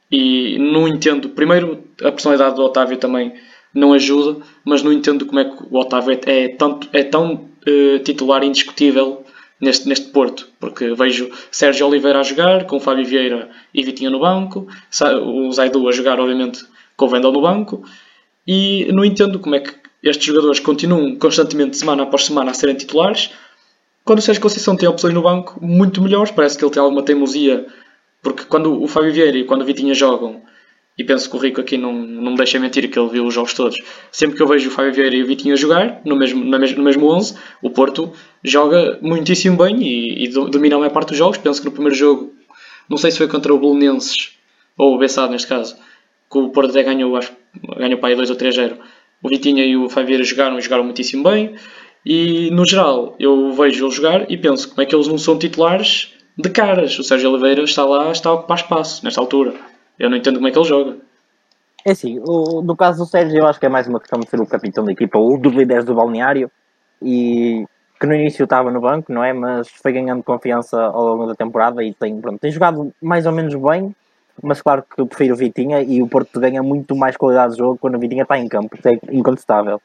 E não entendo, primeiro, a personalidade do Otávio também não ajuda, mas não entendo como é que o Otávio é, é tanto, é tão eh, titular indiscutível neste, neste Porto, porque vejo Sérgio Oliveira a jogar, com Fábio Vieira e Vitinha no banco, o Zaidu a jogar, obviamente, com o Vendel no banco, e não entendo como é que estes jogadores continuam constantemente, semana após semana, a serem titulares, quando o Sérgio Conceição tem opções no banco muito melhores, parece que ele tem alguma teimosia, porque quando o Fábio Vieira e quando o Vitinha jogam, e penso que o Rico aqui não, não me deixa mentir que ele viu os jogos todos. Sempre que eu vejo o Fábio Vieira e o Vitinho a jogar, no mesmo, na mes, no mesmo 11, o Porto joga muitíssimo bem e, e domina a maior parte dos jogos. Penso que no primeiro jogo, não sei se foi contra o Belenenses ou o Bessado neste caso, que o Porto até ganhou, acho, ganhou para aí 2 ou 3-0. O Vitinha e o Fábio Vieira jogaram e jogaram muitíssimo bem. E no geral, eu vejo eles jogar e penso como é que eles não são titulares de caras. O Sérgio Oliveira está lá, está a ocupar espaço nesta altura. Eu não entendo como é que ele joga. É assim, o, no caso do Sérgio, eu acho que é mais uma questão de ser o capitão da equipa, o dos líderes do balneário, e que no início estava no banco, não é? Mas foi ganhando confiança ao longo da temporada e tem, pronto, tem jogado mais ou menos bem, mas claro que eu prefiro Vitinha e o Porto ganha muito mais qualidade de jogo quando o Vitinha está em campo, é incontestável.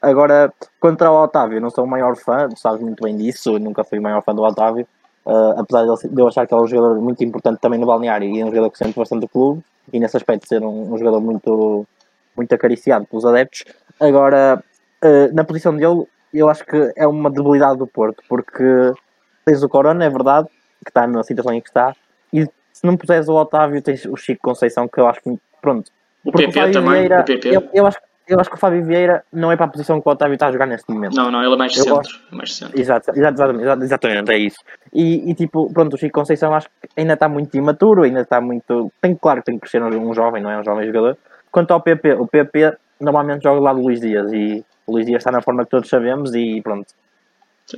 Agora, contra o Otávio, não sou o maior fã, sabes muito bem disso, nunca fui o maior fã do Otávio, uh, apesar de eu achar que ele é um jogador muito importante também no balneário e é um jogador que sente bastante o clube, e nesse aspecto ser um, um jogador muito, muito acariciado pelos adeptos. Agora, uh, na posição dele, eu acho que é uma debilidade do Porto, porque tens o Corona, é verdade, que está na situação em que está, se não puseres o Otávio, tens o Chico Conceição, que eu acho que, pronto. O PP o também, Vieira, o PP. Eu, eu, acho, eu acho que o Fábio Vieira não é para a posição que o Otávio está a jogar neste momento. Não, não, ele é mais Eu centro. É mais centro. Exato, exatamente, exatamente, é isso. E, e, tipo, pronto, o Chico Conceição acho que ainda está muito imaturo, ainda está muito. Tem, claro que tem que crescer um, jovem, não é? Um jovem jogador. Quanto ao PP, o PP normalmente joga lá do Luís Dias e o Luís Dias está na forma que todos sabemos e pronto.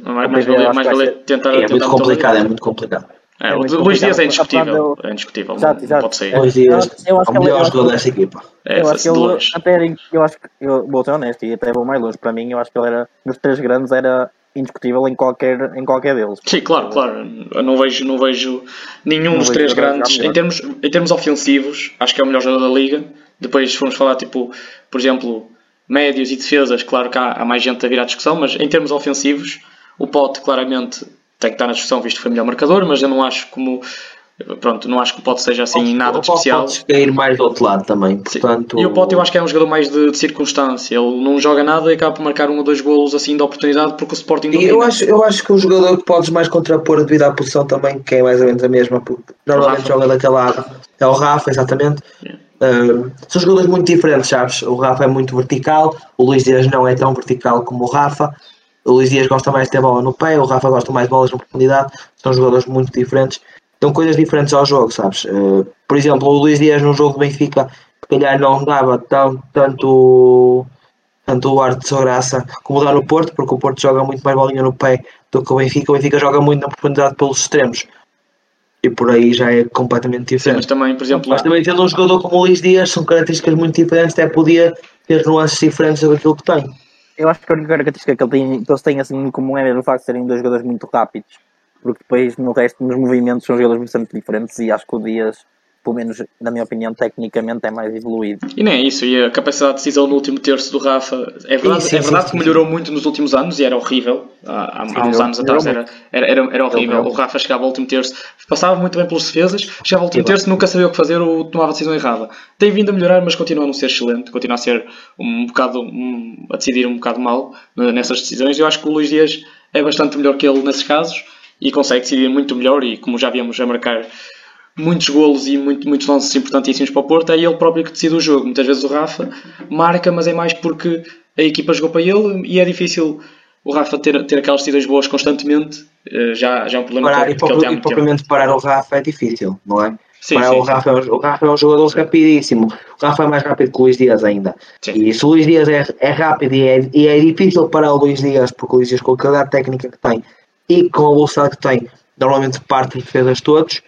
Mais, O mais PP eu valia, acho mais que vai valia tentar. É muito tentar complicado, é muito complicado. É, É o Luís Dias é indiscutível. É indiscutível. Exato, exato. pode sair. Luís Dias Eu acho é que o melhor jogador desta equipa. É, eu acho que ele até era, eu acho que eu vou ser honesto e até vou mais longe. Para mim, eu acho que ele era dos três grandes era indiscutível em qualquer, em qualquer deles. Sim, claro, claro. Eu não vejo, não vejo nenhum Não dos vejo três grandes. Em termos, em termos ofensivos, acho que é o melhor jogador da liga. Depois, se formos falar, tipo, por exemplo, médios e defesas, claro que há, há mais gente a vir à discussão, mas em termos ofensivos, o Pote claramente tem que estar na discussão, visto que foi o melhor marcador, mas eu não acho como. Pronto, não acho que o Pote seja assim nada de especial. Podes cair mais do outro lado também. Sim. Portanto, E o Pote eu acho que é um jogador mais de, de circunstância. Ele não joga nada e acaba por marcar um ou dois golos assim de oportunidade porque o Sporting E eu acho, eu acho que o jogador que podes mais contrapor devido à posição também, que é mais ou menos a mesma, porque normalmente joga daquele lado, é o Rafa, exatamente. Um, são jogadores muito diferentes, sabes? O Rafa é muito vertical, o Luís Dias não é tão vertical como o Rafa. O Luís Dias gosta mais de ter bola no pé, o Rafa gosta mais de bolas na profundidade. São jogadores muito diferentes, dão coisas diferentes ao jogo, sabes? Uh, por exemplo, o Luís Dias no jogo do Benfica, se calhar não dava tão, tanto tanto o arte de sua graça como dá no Porto, porque o Porto joga muito mais bolinha no pé do que o Benfica. O Benfica joga muito na profundidade pelos extremos e por aí já é completamente Sim, diferente. mas também, por exemplo, Mas também tendo um jogador como o Luís Dias, são características muito diferentes, até podia ter nuances diferentes daquilo que tem. Eu acho que a única característica que, ele tem, que eles têm assim em comum é o facto de serem dois jogadores muito rápidos, porque depois no resto, nos movimentos, são jogadores bastante diferentes e acho que o Dias, pelo menos na minha opinião, tecnicamente é mais evoluído. E nem é isso, e a capacidade de decisão no último terço do Rafa é verdade, Sim, sim, é verdade sim, que melhorou muito nos últimos anos e era horrível. Há, há- uns melhorou- anos atrás era, era, era, era horrível. melhorou. O Rafa chegava ao último terço, passava muito bem pelos defesas, chegava ao último terço, nunca sabia o que fazer ou tomava a decisão errada. Tem vindo a melhorar, mas continua a não ser excelente, continua a ser um bocado um- a decidir um bocado mal nessas decisões. Eu acho que o Luís Dias é bastante melhor que ele nesses casos e consegue decidir muito melhor e como já viemos a marcar muitos golos e muito, muitos lances importantíssimos para o Porto, é ele próprio que decide o jogo. Muitas vezes o Rafa marca, mas é mais porque a equipa jogou para ele e é difícil o Rafa ter, ter aquelas decisões boas constantemente. Eh, Já, já é um problema Parar, que, e, que ele tem e muito tempo. propriamente parar o Rafa é difícil, não é? Sim, sim, o. Rafa, é um- o Rafa é um jogador rapidíssimo. O Rafa é mais rápido que o Luís Dias ainda. Sim. E se o Luís Dias é, é rápido e é, e é difícil parar o Luís Dias, porque o Luís Dias com a qualidade técnica que tem e com a velocidade que tem, normalmente parte de defesas todos.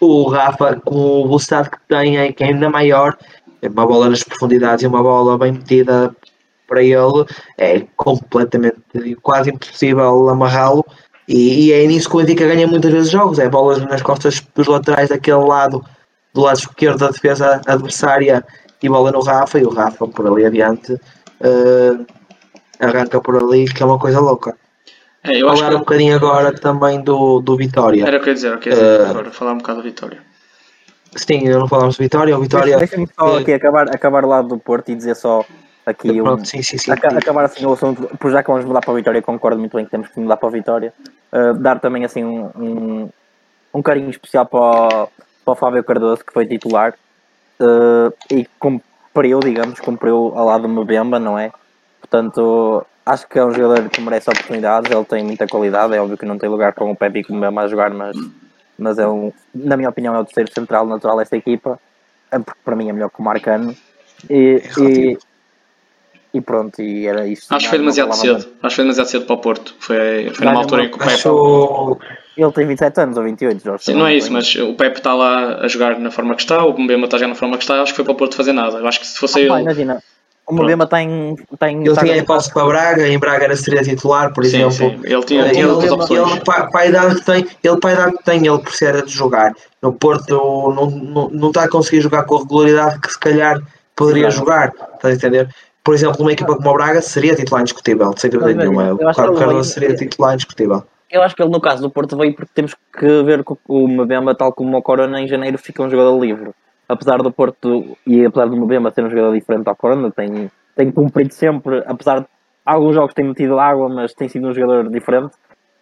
O Rafa, com a velocidade que tem, é ainda maior, uma bola nas profundidades e uma bola bem metida para ele, é completamente, quase impossível amarrá-lo. E, e é nisso que o Benfica ganha muitas vezes jogos, é bolas nas costas dos laterais daquele lado, do lado esquerdo da defesa adversária e bola no Rafa, e o Rafa por ali adiante eh, arranca por ali, que é uma coisa louca. É, eu acho Falar um que bocadinho agora também do, do Vitória. era o que eu ia dizer, era o que eu ia dizer. Eh, agora falar um bocado da vitória. Sim, não falamos de Vitória, o Vitória. Deixa-me só eh, aqui acabar, acabar lá do Porto e dizer só aqui um, pronto, sim, sim, sim. Aca- acabar assim o assunto, por já que vamos mudar para a Vitória, concordo muito bem que temos que mudar para a Vitória, uh, dar também assim um, um, um carinho especial para o, para o Fábio Cardoso, que foi titular, uh, e cumpriu, digamos, cumpriu ao lado do Mbemba, não é? Portanto, acho que é um jogador que merece oportunidades, ele tem muita qualidade, é óbvio que não tem lugar com o Pepe e com o Mbemba a jogar, mas, mas é um, na minha opinião é o terceiro central natural desta equipa, é porque para mim é melhor que o Marcano. E, e, e pronto, e era isto. Acho que foi demasiado cedo. Acho que foi demasiado cedo para o Porto. Foi, foi numa altura em que o Pepe. Acho... Ele tem 27 anos ou 28, Jorge. Sim, não é isso, mas o Pepe está lá a jogar na forma que está, o Mbemba está a jogar na forma que está, acho que foi para o Porto fazer nada. Eu acho que se fosse Ah, ele. imagina, o Mbemba tem, tem. Ele tá- tinha hipótese para Braga, em Braga era seria titular, por Sim, exemplo. sim. Ele tinha, Ele, ele, ele, para, para a idade que tem, ele para a idade que tem, ele precisa de jogar. No Porto não, não, não está a conseguir jogar com a regularidade que se calhar poderia Claro. jogar. Estás a entender? Por exemplo, numa equipa como o Braga seria titular indiscutível, sem dúvida nenhuma. O Carlos seria titular indiscutível. Eu acho que ele no caso do Porto veio porque temos que ver que o Mbemba, tal como o Corona, em janeiro fica um jogador livre. Apesar do Porto e apesar do Mbemba ser um jogador diferente ao Corona, tem, tem cumprido sempre, apesar de alguns jogos tem metido água, mas tem sido um jogador diferente.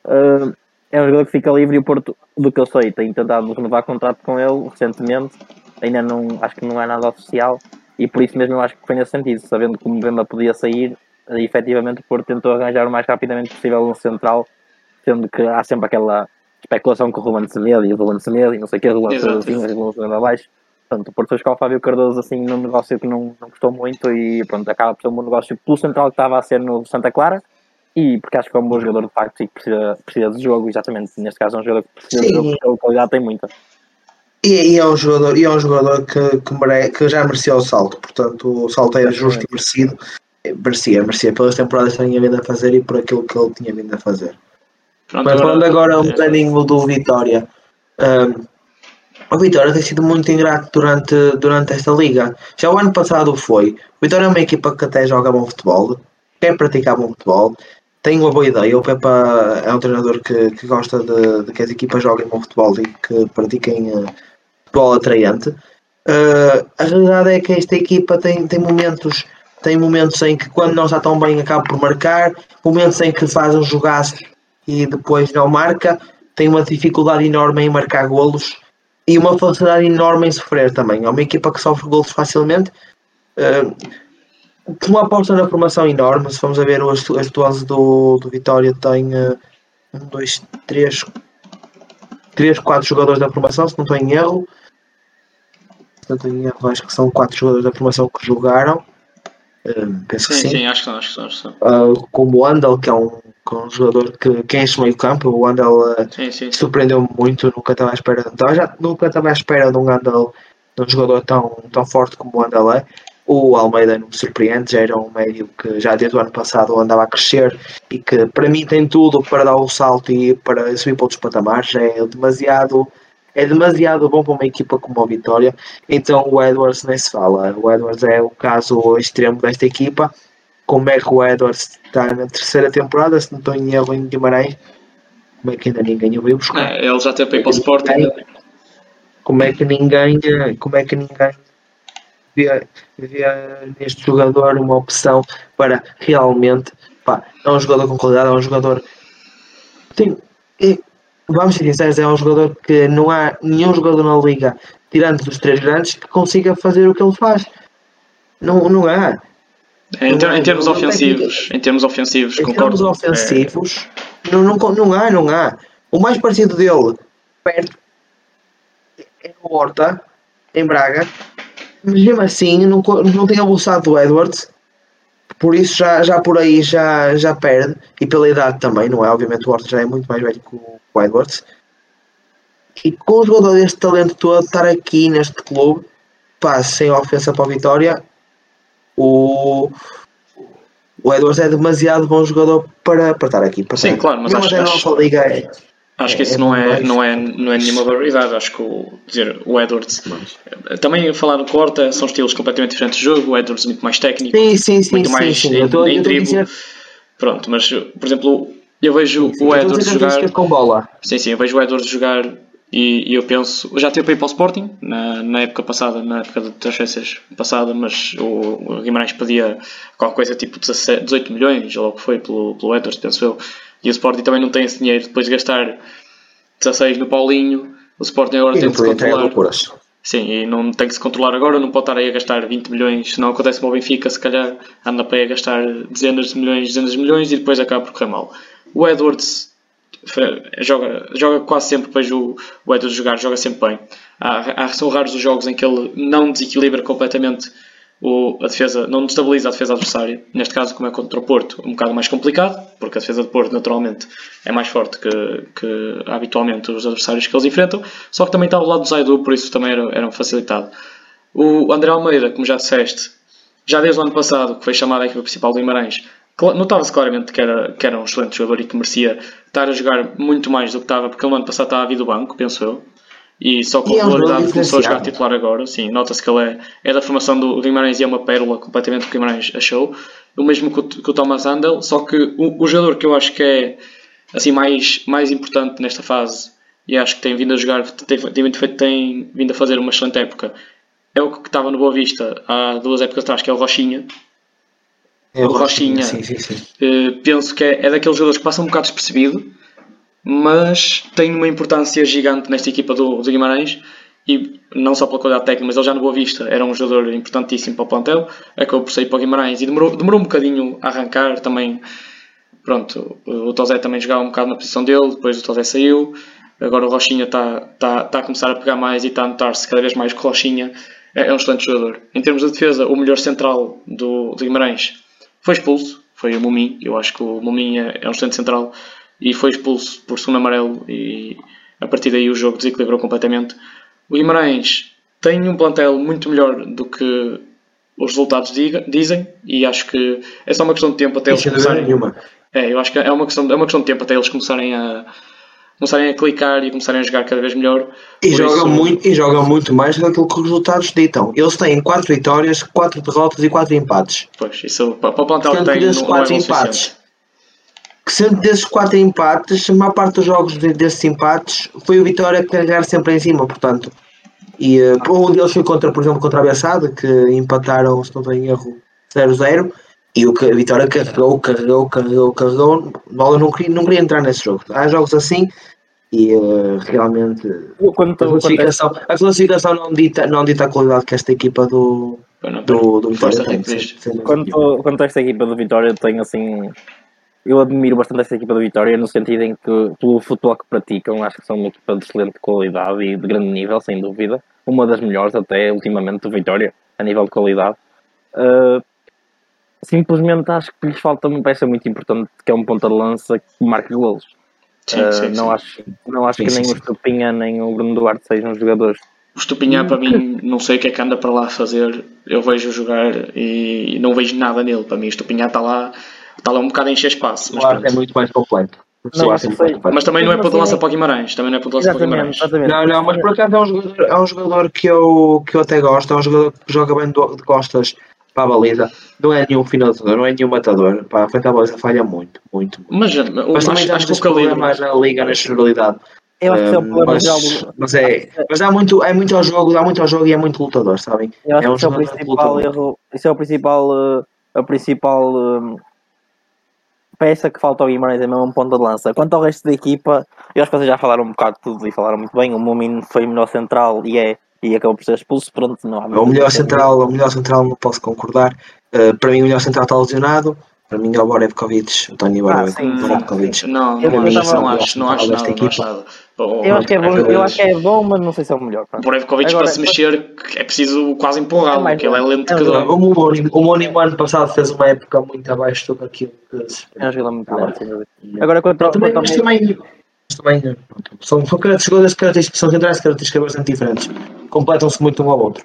Uh, é um jogador que fica livre e o Porto, do que eu sei, tem tentado renovar contrato com ele recentemente. Ainda não, acho que não é nada oficial e por isso mesmo eu acho que foi nesse sentido, sabendo que o Mbemba podia sair, e, efetivamente o Porto tentou arranjar o mais rapidamente possível um central sendo que há sempre aquela especulação com o Ruben Semedo e o Ruben Semedo e não sei o que, o Ruben Semedo assim, o Ruben Semedo abaixo. Portanto, o Porto foi buscar o Fábio Cardoso assim num negócio que não, não custou muito e pronto, acaba por ser um bom negócio pelo central que estava a ser no Santa Clara e porque acho que é um bom jogador de facto e que precisa, precisa de jogo, exatamente. Neste caso é um jogador que precisa de Sim. jogo porque a qualidade tem muita. E, e é um jogador, e é um jogador que, que, mere, que já merecia o salto, portanto o salto é justo e merecido. Merecia, merecia pelas temporadas que tinha vindo a fazer e por aquilo que ele tinha vindo a fazer. Pronto, Mas falando agora um bocadinho do Vitória. Um, o Vitória tem sido muito ingrato durante, durante esta liga. Já o ano passado foi. O Vitória é uma equipa que até joga bom futebol, quer praticar bom futebol, tem uma boa ideia. O Pepa é um treinador que, que gosta de, de que as equipas joguem bom futebol e que pratiquem uh, futebol atraente. Uh, a realidade é que esta equipa tem, tem momentos tem momentos em que quando não está tão bem acaba por marcar, momentos em que faz um jogaço e depois não marca, tem uma dificuldade enorme em marcar golos e uma facilidade enorme em sofrer também. É uma equipa que sofre golos facilmente. Uh, uma aposta na formação enorme. Se vamos a ver, o este 11 do, do Vitória tem uh, um, dois, três, três, quatro jogadores da formação, se não estou em erro. Se não estou em erro, acho que são quatro jogadores da formação que jogaram. Uh, penso sim, que sim. sim, acho que são, acho que são. Acho que são. Uh, como o Andal, que é um, é um jogador que, que enche meio campo. O Andal sim. surpreendeu-me muito, nunca estava à espera. Então, já, nunca estava à espera de um Andal, de um jogador tão, tão forte como o Andal é. O Almeida não me surpreende, já era um médio que já desde o ano passado andava a crescer e que para mim tem tudo para dar o salto e para subir para outros patamares. É demasiado, é demasiado bom para uma equipa como a Vitória. Então o Edwards nem se fala. O Edwards é o caso extremo desta equipa. Como é que o Edwards está na terceira temporada, se não estou em erro em Guimarães, como é que ainda ninguém o veio buscar? É, ele já teve para ir para o Sporting. Como é que ninguém, como é que ninguém vê, vê neste jogador uma opção para realmente, pá, é um jogador com qualidade, é um jogador tem, é, vamos ser sinceros, é um jogador que não há nenhum jogador na liga, tirando dos três grandes, que consiga fazer o que ele faz. Não, não há. Em, ter- em termos Não ofensivos, em termos ofensivos, Em concordo. termos ofensivos, não, não, não há, não há. O mais parecido dele, perto, é o Horta, em Braga. Mas mesmo assim, não, não tem a velocidade do Edwards. Por isso, já, já por aí, já, já perde. E pela idade também, não é? Obviamente, o Horta já é muito mais velho que o, o Edwards. E com o jogador deste talento todo, estar aqui neste clube, pá, sem ofensa para a vitória, o, o Edwards é demasiado bom jogador para, para estar aqui. Para Sim, estar- claro, mas acho- acho- liga é. Acho que É, isso é não, é, não, é, não é nenhuma barbaridade. Acho que o, dizer, o Edwards. Também falar do Corta, são estilos completamente diferentes de jogo. O Edwards muito mais técnico, Sim, sim, sim, muito sim, mais sim. em, eu em a drible. Pronto, mas por exemplo, eu vejo sim, o estou a Edwards jogar. com bola. Sim, sim, eu vejo o Edwards jogar e, e eu penso. Já teve para ir para o Sporting na, na época passada, na época de transferências passada, mas o, o Guimarães pedia qualquer coisa tipo 17, 18 milhões, logo que foi pelo, pelo Edwards, penso eu. E o Sporting também não tem esse dinheiro depois de gastar 16 no Paulinho. O Sporting agora E tem de se controlar. Sim, e não tem que se controlar agora, não pode estar aí a gastar 20 milhões, se não acontece no Benfica, se calhar anda para aí a gastar dezenas de milhões, dezenas de milhões e depois acaba por correr mal. O Edwards joga, joga quase sempre, depois o, Edwards jogar, joga sempre bem. Há, há, são raros os jogos em que ele não desequilibra completamente o, a defesa, não destabiliza a defesa adversária. Neste caso, como é contra o Porto, um bocado mais complicado, porque a defesa do Porto, naturalmente, é mais forte que, que habitualmente os adversários que eles enfrentam. Só que também está ao lado do Zaidu, por isso também era, era um facilitado. O André Almeida, como já disseste, já desde o ano passado, que foi chamado à equipa principal do Guimarães, notava-se claramente que era, que era um excelente jogador e que merecia estar a jogar muito mais do que estava, porque ele no ano passado estava a vir do banco, penso eu e só com E é um regularidade começou a jogar titular agora. Sim, nota-se que ele é, é da formação do Guimarães e é uma pérola completamente que o Guimarães achou. O mesmo que o, que o Thomas Handel, só que o, o jogador que eu acho que é assim mais, mais importante nesta fase e acho que tem vindo a jogar, tem, tem, vindo- tem vindo a fazer uma excelente época, é o que estava no Boa Vista há duas épocas atrás, que é o Rochinha. É O Rochinha. Sim, sim, sim. Eh, penso que é, é daqueles jogadores que passa um bocado despercebido, mas tem uma importância gigante nesta equipa do, do Guimarães e não só pela qualidade técnica, mas ele já no Boa Vista era um jogador importantíssimo para o plantel, acabou por sair para o Guimarães e demorou, demorou um bocadinho a arrancar também. Pronto, o Tozé também jogava um bocado na posição dele, depois o Tozé saiu, agora o Rochinha está tá, tá a começar a pegar mais e está a notar-se cada vez mais que o Rochinha é, é um excelente jogador. Em termos de defesa, o melhor central do, do Guimarães foi expulso, foi o Mumin. Eu acho que o Mumin é, é um excelente central e foi expulso por segundo amarelo e a partir daí o jogo desequilibrou completamente. O Guimarães tem um plantel muito melhor do que os resultados diga- dizem e acho que é só uma questão de tempo até eles começarem. nenhuma. É, eu acho que é uma questão, é uma questão de tempo até eles começarem a começarem a clicar e começarem a jogar cada vez melhor. E jogam, isso- muito, e jogam muito mais do que que os resultados ditam. Eles têm 4 vitórias, 4 derrotas e 4 empates. Pois, isso para, o plantel que Sendo que tem desses não, não é 4 bom empates, que sendo desses 4 empates, a maior parte dos jogos de- desses empates foi o Vitória carregar sempre em cima, portanto. E eh, um deles foi contra, por exemplo, contra a Bessade, que empataram, se não estou em erro, 0-0. E o que a Vitória carregou, carregou, carregou, carregou. Bola não queria, não queria entrar nesse jogo. Há jogos assim e eh, realmente Quando, a quando, classificação, a classificação não, dita, não dita a qualidade que esta equipa do, não, do, do Vitória Força tem. Quanto, quanto a esta equipa do Vitória, eu tenho assim. Eu admiro bastante esta equipa do Vitória no sentido em que, pelo futebol que praticam, acho que são uma equipa de excelente qualidade e de grande nível, sem dúvida. Uma das melhores, até ultimamente, do Vitória, a nível de qualidade. Uh, simplesmente acho que lhes falta uma peça muito importante, que é um ponta de lança que marque golos. Sim, Uh, sim, não sim. acho, não acho Sim, que sim, nem sim. o Estupinha nem o Bruno Duarte sejam jogadores O Estupinhar para mim, não sei o que é que anda para lá a fazer. Eu vejo jogar e não vejo nada nele. Para mim, o Estupinhar está lá, está lá um bocado a encher espaço. Mas, O Duarte é muito mais completo. Não, é mais completo. Mas também não é ponta de lança para o Guimarães. Também não é ponta de lança para Guimarães. exatamente. Não, não, mas por acaso é um jogador, é um jogador que, eu, que eu até gosto, é um jogador que joga bem de costas para a baliza. Não é nenhum finalizador, não é nenhum matador. Para a frente da baliza falha muito, muito. muito. Mas, Mas mas também acho, que o calibre. problemas na liga, na generalidade. Eu acho que é Um, problema mas, geral mas, é, mas há muito, é muito ao jogo, há muito ao jogo e é muito lutador, sabem? Eu acho É um que isso é o principal erro, isso é o principal, eh, a principal eh, peça que falta ao Guimarães, é mesmo um ponta de lança. Quanto ao resto da equipa, eu acho que vocês já falaram um bocado de tudo e falaram muito bem. O Mumin foi o melhor central e é e acabou por ser expulso. Pronto, não há É O melhor central, o melhor central não posso concordar. Uh, para mim o melhor central está lesionado. Para mim é o Borevkovic, o Tony Ah, sim, Borevkovic. Não, Eu não acho, não tava- acho, não acho nada. Não acho nada. O- Eu acho que é bom, eu o- acho que é bom, mas não sei se é o melhor. pronto. Borevkovic para se mexer é preciso quase empurrá-lo, É mais porque ele é lento é que dói. O Mourinho, o Mourinho ano passado fez uma época muito abaixo do que aquilo que se É um jogador muito Ah, lento, sem dúvida. Agora, quanto ao, mas também, também são, são de características, são centrais de características bastante diferentes. Completam-se muito um ao outro.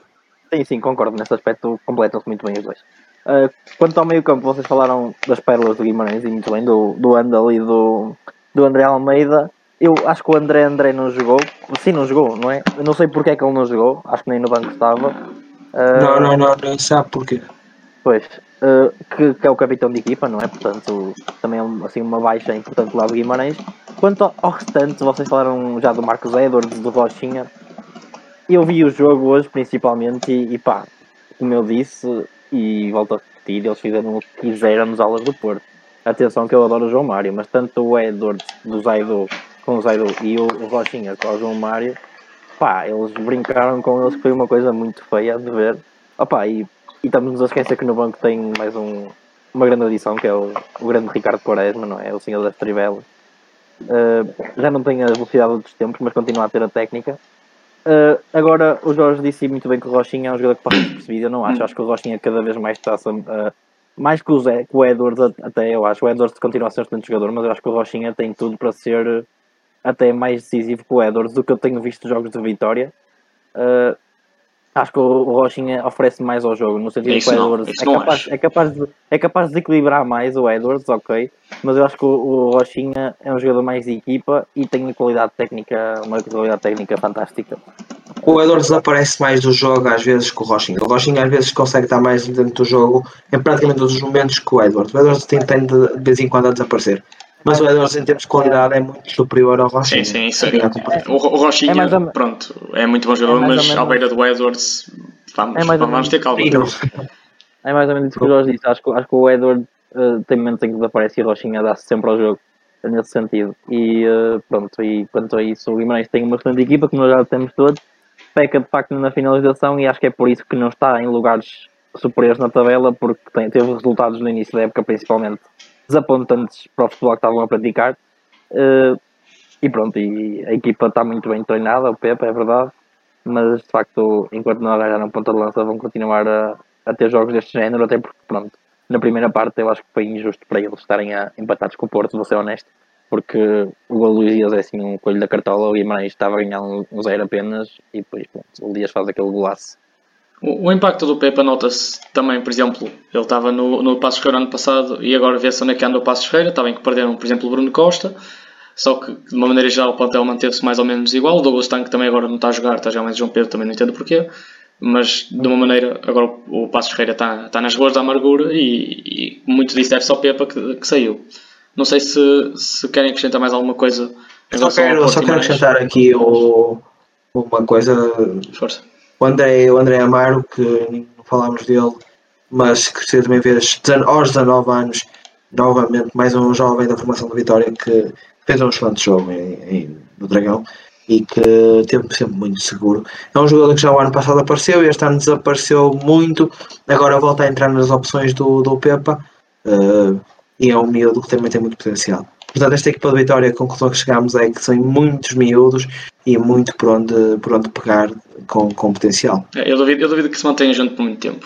Sim, sim, concordo. Nesse aspecto completam-se muito bem os dois. Uh, quanto ao meio campo, vocês falaram das pérolas do Guimarães e muito bem, do, do Andal e do, do André Almeida. Eu acho que o André André não jogou. Sim, não jogou, não é? Eu não sei porque é que ele não jogou. Acho que nem no banco estava. Uh, Não, não, não, não sabe porquê. Pois, uh, que, que é o capitão de equipa, não é? Portanto, também é assim, uma baixa importante lá do Guimarães. Quanto ao, restante, vocês falaram já do Marcos Edwards, do Rochinha. Eu vi o jogo hoje, principalmente, e, e pá, como eu disse, e volto a repetir, eles fizeram o que quiseram nos aulas do Porto. Atenção que eu adoro o João Mário, mas tanto o Edwards do Zaido com o Zaido e o, Rochinha com o João Mário pá, eles brincaram com eles foi uma coisa muito feia de ver. Opa, e, e estamos-nos a esquecer que no banco tem mais um, uma grande adição, que é o, o grande Ricardo Quaresma, não é? O senhor das trivelas. Uh, já não tem a velocidade dos tempos, mas continua a ter a técnica. Uh, agora, o Jorge disse muito bem que o Rochinha é um jogador que passa despercebido. Eu não acho. Acho que o Rochinha cada vez mais está uh, mais que o, Zé, que o Edwards, até eu acho. O Edwards continua a ser um excelente jogador, mas eu acho que o Rochinha tem tudo para ser até mais decisivo que o Edwards do que eu tenho visto jogos de vitória. Uh, acho que o Rochinha oferece mais ao jogo, no sentido Isso que o Edwards é não capaz, acho. é, capaz de, é capaz de desequilibrar mais o Edwards, ok, mas eu acho que o, o Rochinha é um jogador mais de equipa e tem uma qualidade técnica, uma qualidade técnica fantástica. O Edwards desaparece mais do jogo às vezes que o Rochinha. O Rochinha às vezes consegue estar mais dentro do jogo em praticamente todos os momentos que o Edwards. O Edwards tem, tem de, de vez em quando a desaparecer. Mas o Edwards em termos de qualidade é muito superior ao Rochinha. Sim, sim, isso Sim, é. comparação. O, Rochinha, É mais ou pronto, é muito bom jogador, É ou mas menos- à beira do Edwards, vamos, É mais ou vamos ter calma. É mais ou menos isso que o Jorge disse. Acho, que- acho que o Edward eh, tem momentos em que desaparece e o Rochinha dá-se sempre ao jogo, nesse sentido. E eh, pronto, e quanto a isso, o Guimarães tem uma excelente equipa, que nós já temos todos, peca de facto na finalização e acho que é por isso que não está em lugares superiores na tabela, porque tem, teve resultados no início da época, principalmente desapontantes para o futebol que estavam a praticar. Eh, e pronto, e a equipa está muito bem treinada, o Pepe, é verdade, mas de facto, enquanto não arranjaram ponta de lança, vão continuar a, a ter jogos deste género, até porque, pronto, na primeira parte eu acho que foi injusto para eles estarem a, empatados com o Porto, vou ser honesto, porque o gol do Dias é assim um coelho da cartola, o Guimarães estava a ganhar um, um zero apenas, e depois, pronto, o Dias faz aquele golaço. O, o impacto do Pepa nota-se também, por exemplo, ele estava no, no Passos Ferreira ano passado e agora vê-se onde é que anda o Passos Ferreira, está bem que perderam, por exemplo, o Bruno Costa, só que de uma maneira geral o plantel manteve-se mais ou menos igual, o Douglas Tanque também agora não está a jogar, está jogar mais João Pedro, também não entendo porquê, mas de uma maneira, agora o Passos Ferreira está, está nas ruas da amargura e, e muito disso deve-se ao Pepa que, que saiu. Não sei se, se querem acrescentar mais alguma coisa Só quero, só quero acrescentar aqui o, uma coisa Força. O André, o André Amaro, que não falámos dele, mas que você também vês aos 19 anos, novamente, mais um jovem da formação do Vitória que fez um excelente jogo em, em- no Dragão e que teve sempre muito seguro. É um jogador que já o ano passado apareceu e este ano desapareceu muito, agora volta a entrar nas opções do, do Pepa eh, e é um miúdo que também tem muito potencial. Portanto, esta equipa de Vitória, a conclusão que chegamos é que são muitos miúdos e muito por onde, por onde pegar com, com potencial. É, Eu duvido, eu duvido que se mantenha junto por muito tempo.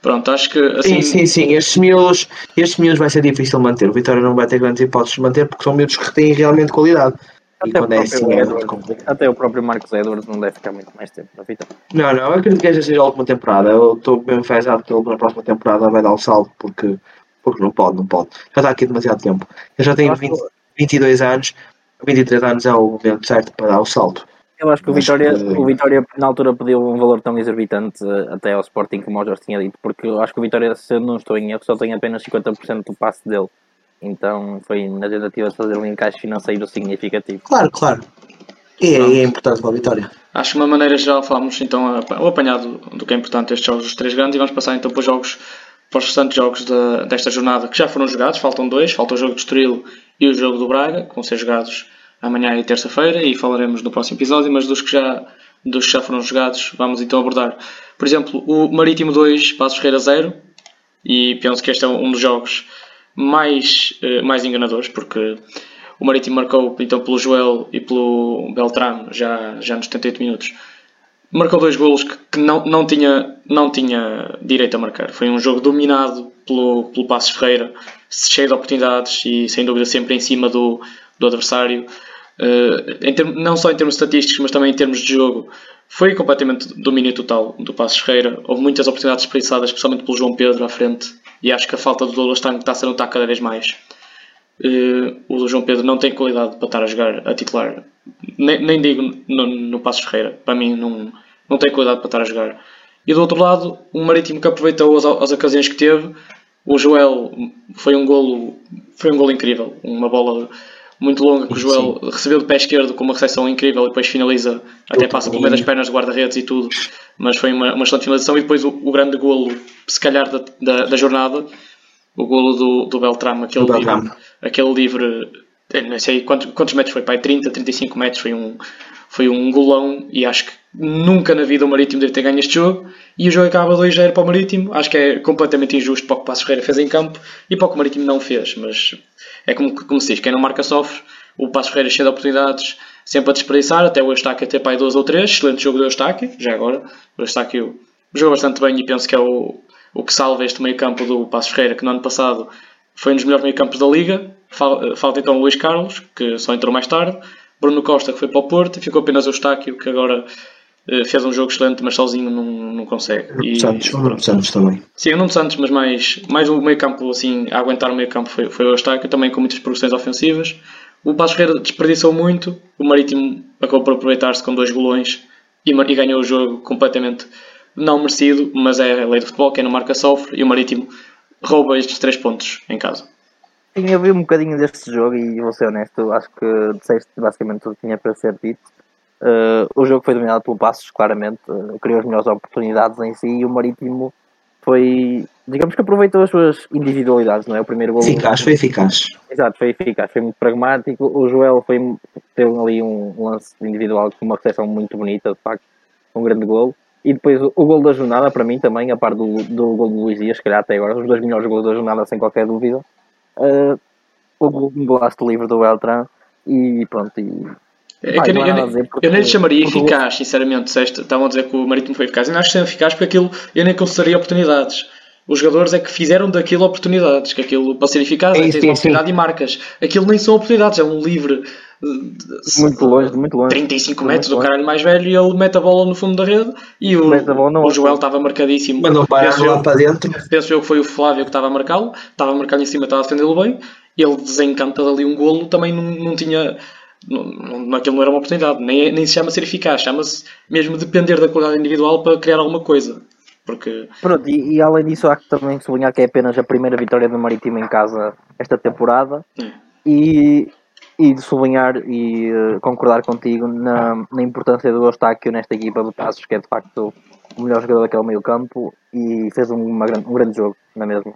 Pronto, acho que assim. Sim, sim, sim. Estes miúdos, estes miúdos vai ser difícil manter. O Vitória não vai ter grandes hipóteses de manter porque são miúdos que têm realmente qualidade. E Até o quando é próprio assim é muito complicado. Até o próprio Marcos Edwards não deve ficar muito mais tempo na Vitória. Não, não, eu acredito que esta seja a última temporada. Eu estou bem enfesado que ele na próxima temporada vai dar o salto porque, porque não pode, não pode. Já está aqui demasiado tempo. Eu já tenho Acho que- 20, 22 anos, 23 anos é o momento certo para dar o salto. Eu acho que o Vitória, que- o Vitória na altura pediu um valor tão exorbitante eh, até ao Sporting como o Jorge tinha dito, porque eu acho que o Vitória, se eu não estou em erro, só tem apenas 50% do passe dele. Então foi na tentativa de fazer um encaixe financeiro significativo. Claro, claro. E é, é importante para a Vitória. Acho que de uma maneira geral falamos então o apanhado do que é importante estes jogos dos três grandes e vamos passar então para os jogos para os restantes jogos da- desta jornada que já foram jogados, faltam dois, falta o jogo do Estoril e o jogo do Braga, que vão ser jogados amanhã e terça-feira e falaremos no próximo episódio, mas dos que já dos que já foram jogados, vamos então abordar. Por exemplo, o Marítimo 2, Passos Ferreira 0, e penso que este é um dos jogos mais, eh, mais enganadores, porque o Marítimo marcou então pelo Joel e pelo Beltrame já, já nos 78 minutos. Marcou dois golos que, que não, não, tinha, não tinha direito a marcar. Foi um jogo dominado pelo, pelo Passos Ferreira, cheio de oportunidades e sem dúvida sempre em cima do, do adversário. Termos- não só em termos estatísticos, mas também em termos de jogo. Foi completamente domínio total do Passos Ferreira. Houve muitas oportunidades desperdiçadas, especialmente pelo João Pedro à frente. E acho que a falta do Douglas Tanque está a ser notar cada vez mais. Eh, o João Pedro não tem qualidade para estar a jogar a titular. Nem, nem digo no, no Passos Ferreira. Para mim, não, não tem qualidade para estar a jogar. E do outro lado, o Marítimo que aproveitou as, as ocasiões que teve. O Joel foi um golo, foi um golo incrível. Uma bola muito longa que o Joel recebeu de pé esquerdo com uma recepção incrível e depois finaliza, até passa pelo meio das pernas do guarda-redes e tudo. Mas foi uma, uma excelente finalização. E depois o, o grande golo, se calhar, da, da, da jornada, o golo do, do Beltrame, aquele Do Beltrame. livre, aquele livre, eu não sei quantos, quantos metros foi, pai, 30, 35 metros, foi um, foi um golão e acho que nunca na vida o Marítimo deve ter ganho este jogo e o jogo acaba 2-0 para o Marítimo. Acho que é completamente injusto para o que o Passos Ferreira fez em campo e para o que o Marítimo não fez, mas é como, como se diz, quem não marca sofre. O Passos Ferreira cheio de oportunidades, sempre a desperdiçar, até o Eustáquio ter pai 2 ou 3, excelente jogo do Eustáquio, já agora. O Eustáquio jogou bastante bem e penso que é o, o que salva este meio campo do Passos Ferreira, que no ano passado foi um dos melhores meio campos da Liga. Falta então o Luís Carlos, que só entrou mais tarde. Bruno Costa, que foi para o Porto, e ficou apenas o Eustáquio, que agora eh, fez um jogo excelente, mas sozinho não, não consegue. E, Santos, o Santos também. Sim, o Nuno Santos, mas mais, mais o meio campo, assim, a aguentar o meio campo foi, foi o Eustáquio, também com muitas progressões ofensivas. O Passos Ferreira desperdiçou muito, o Marítimo acabou por aproveitar-se com dois golões e, e ganhou o jogo completamente não merecido, mas é a lei do futebol, quem não marca sofre, e o Marítimo rouba estes três pontos em casa. Sim, eu vi um bocadinho deste jogo e vou ser honesto, acho que disseste basicamente tudo que tinha para ser dito. Uh, o jogo foi dominado pelo Passos, claramente, uh, criou as melhores oportunidades em si e o Marítimo foi, digamos que aproveitou as suas individualidades, não é? O primeiro gol. Eficaz, foi eficaz. Exato, foi eficaz, foi muito pragmático. O Joel foi, teve ali um lance individual com uma recepção muito bonita, de facto, um grande gol. E depois o, o gol da jornada, para mim também, a par do, do gol do Luís Dias, se calhar até agora, os dois melhores gols da jornada, sem qualquer dúvida. Uh, o gol um golaço livre do Beltran e pronto. E, é eu, nem, eu nem lhe chamaria eficaz, sinceramente. estavam a dizer que o Marítimo foi eficaz. Eu não acho que seja eficaz porque aquilo eu nem consideraria oportunidades. Os jogadores é que fizeram daquilo oportunidades, que aquilo para ser eficaz é, é ter oportunidade e marcas. Aquilo nem são oportunidades, é um livre muito longe, muito longe. 35 metros do caralho mais velho e ele mete a bola no fundo da rede e o, o Joel estava marcadíssimo. Mandou para lá para dentro. Penso eu que foi o Flávio que estava a marcá-lo, estava a marcar em cima, estava a defendê-lo bem. Ele desencanta dali um golo, também não, não tinha. Não, aquilo não era uma oportunidade, nem, nem se chama ser eficaz, chama-se mesmo depender da qualidade individual para criar alguma coisa. Porque... Pronto, e, e, além disso há que também sublinhar que é apenas a primeira vitória do Marítimo em casa esta temporada. É. E e de sublinhar e uh, concordar contigo na, na importância do Eustáquio nesta equipa do Passos, que é de facto o melhor jogador daquele meio campo e fez um, uma, um grande jogo, não é mesmo?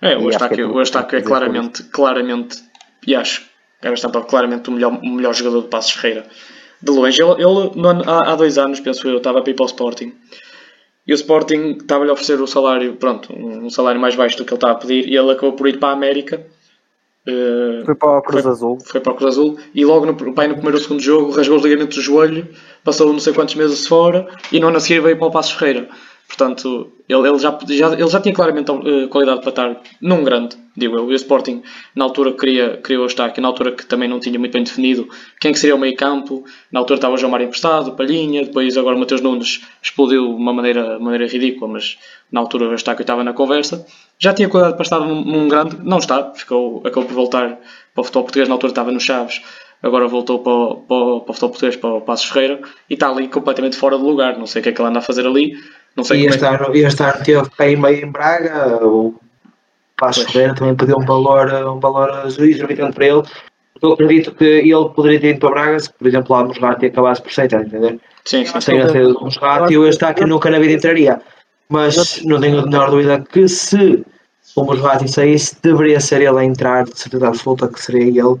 É, o Eustáquio, é, o Eustáquio é claramente, claramente, e acho que era estampado claramente o melhor, o melhor jogador do Passos Ferreira. De longe, ele, ele no, há, há dois anos, penso eu, estava a ir para o Sporting e o Sporting estava-lhe a oferecer o salário, pronto, um salário mais baixo do que ele estava a pedir e ele acabou por ir para a América Uh, foi para o Cruz foi, Azul. Foi para o Cruz Azul e logo no, no primeiro ou segundo jogo rasgou os ligamentos do joelho, passou não sei quantos meses fora e no ano a seguir veio para o Passos Ferreira. Portanto, ele, ele, já, já, ele já tinha claramente uh, qualidade para estar num grande, digo eu. E o Sporting, na altura, queria, queria o aqui na altura que também não tinha muito bem definido quem que seria o meio campo. Na altura estava o João Mário emprestado, Palhinha, depois agora o Mateus Nunes explodiu de uma maneira, maneira ridícula, mas na altura o Eustáquio estava na conversa. Já tinha qualidade para estar num, num, grande, não está, ficou, acabou por voltar para o futebol português, na altura estava no Chaves, agora voltou para, o, para, o, para o futebol português, para o Passos Ferreira, e está ali completamente fora de lugar. Não sei o que é que ele anda a fazer ali não sei e este, é que... ano, este ano teve aí meio em Braga, o Passo Ferreira também pediu um valor, um valor exorbitante para ele. Eu acredito que ele poderia ter ido para Braga se, por exemplo, lá Mosrati acabasse por sair, entender? Sim, sim. Sem a ser Mosrati, eu este aqui nunca na vida entraria. Mas não tenho a menor dúvida que se o Mosrati saísse, deveria ser ele a entrar, de certeza absoluta que seria ele.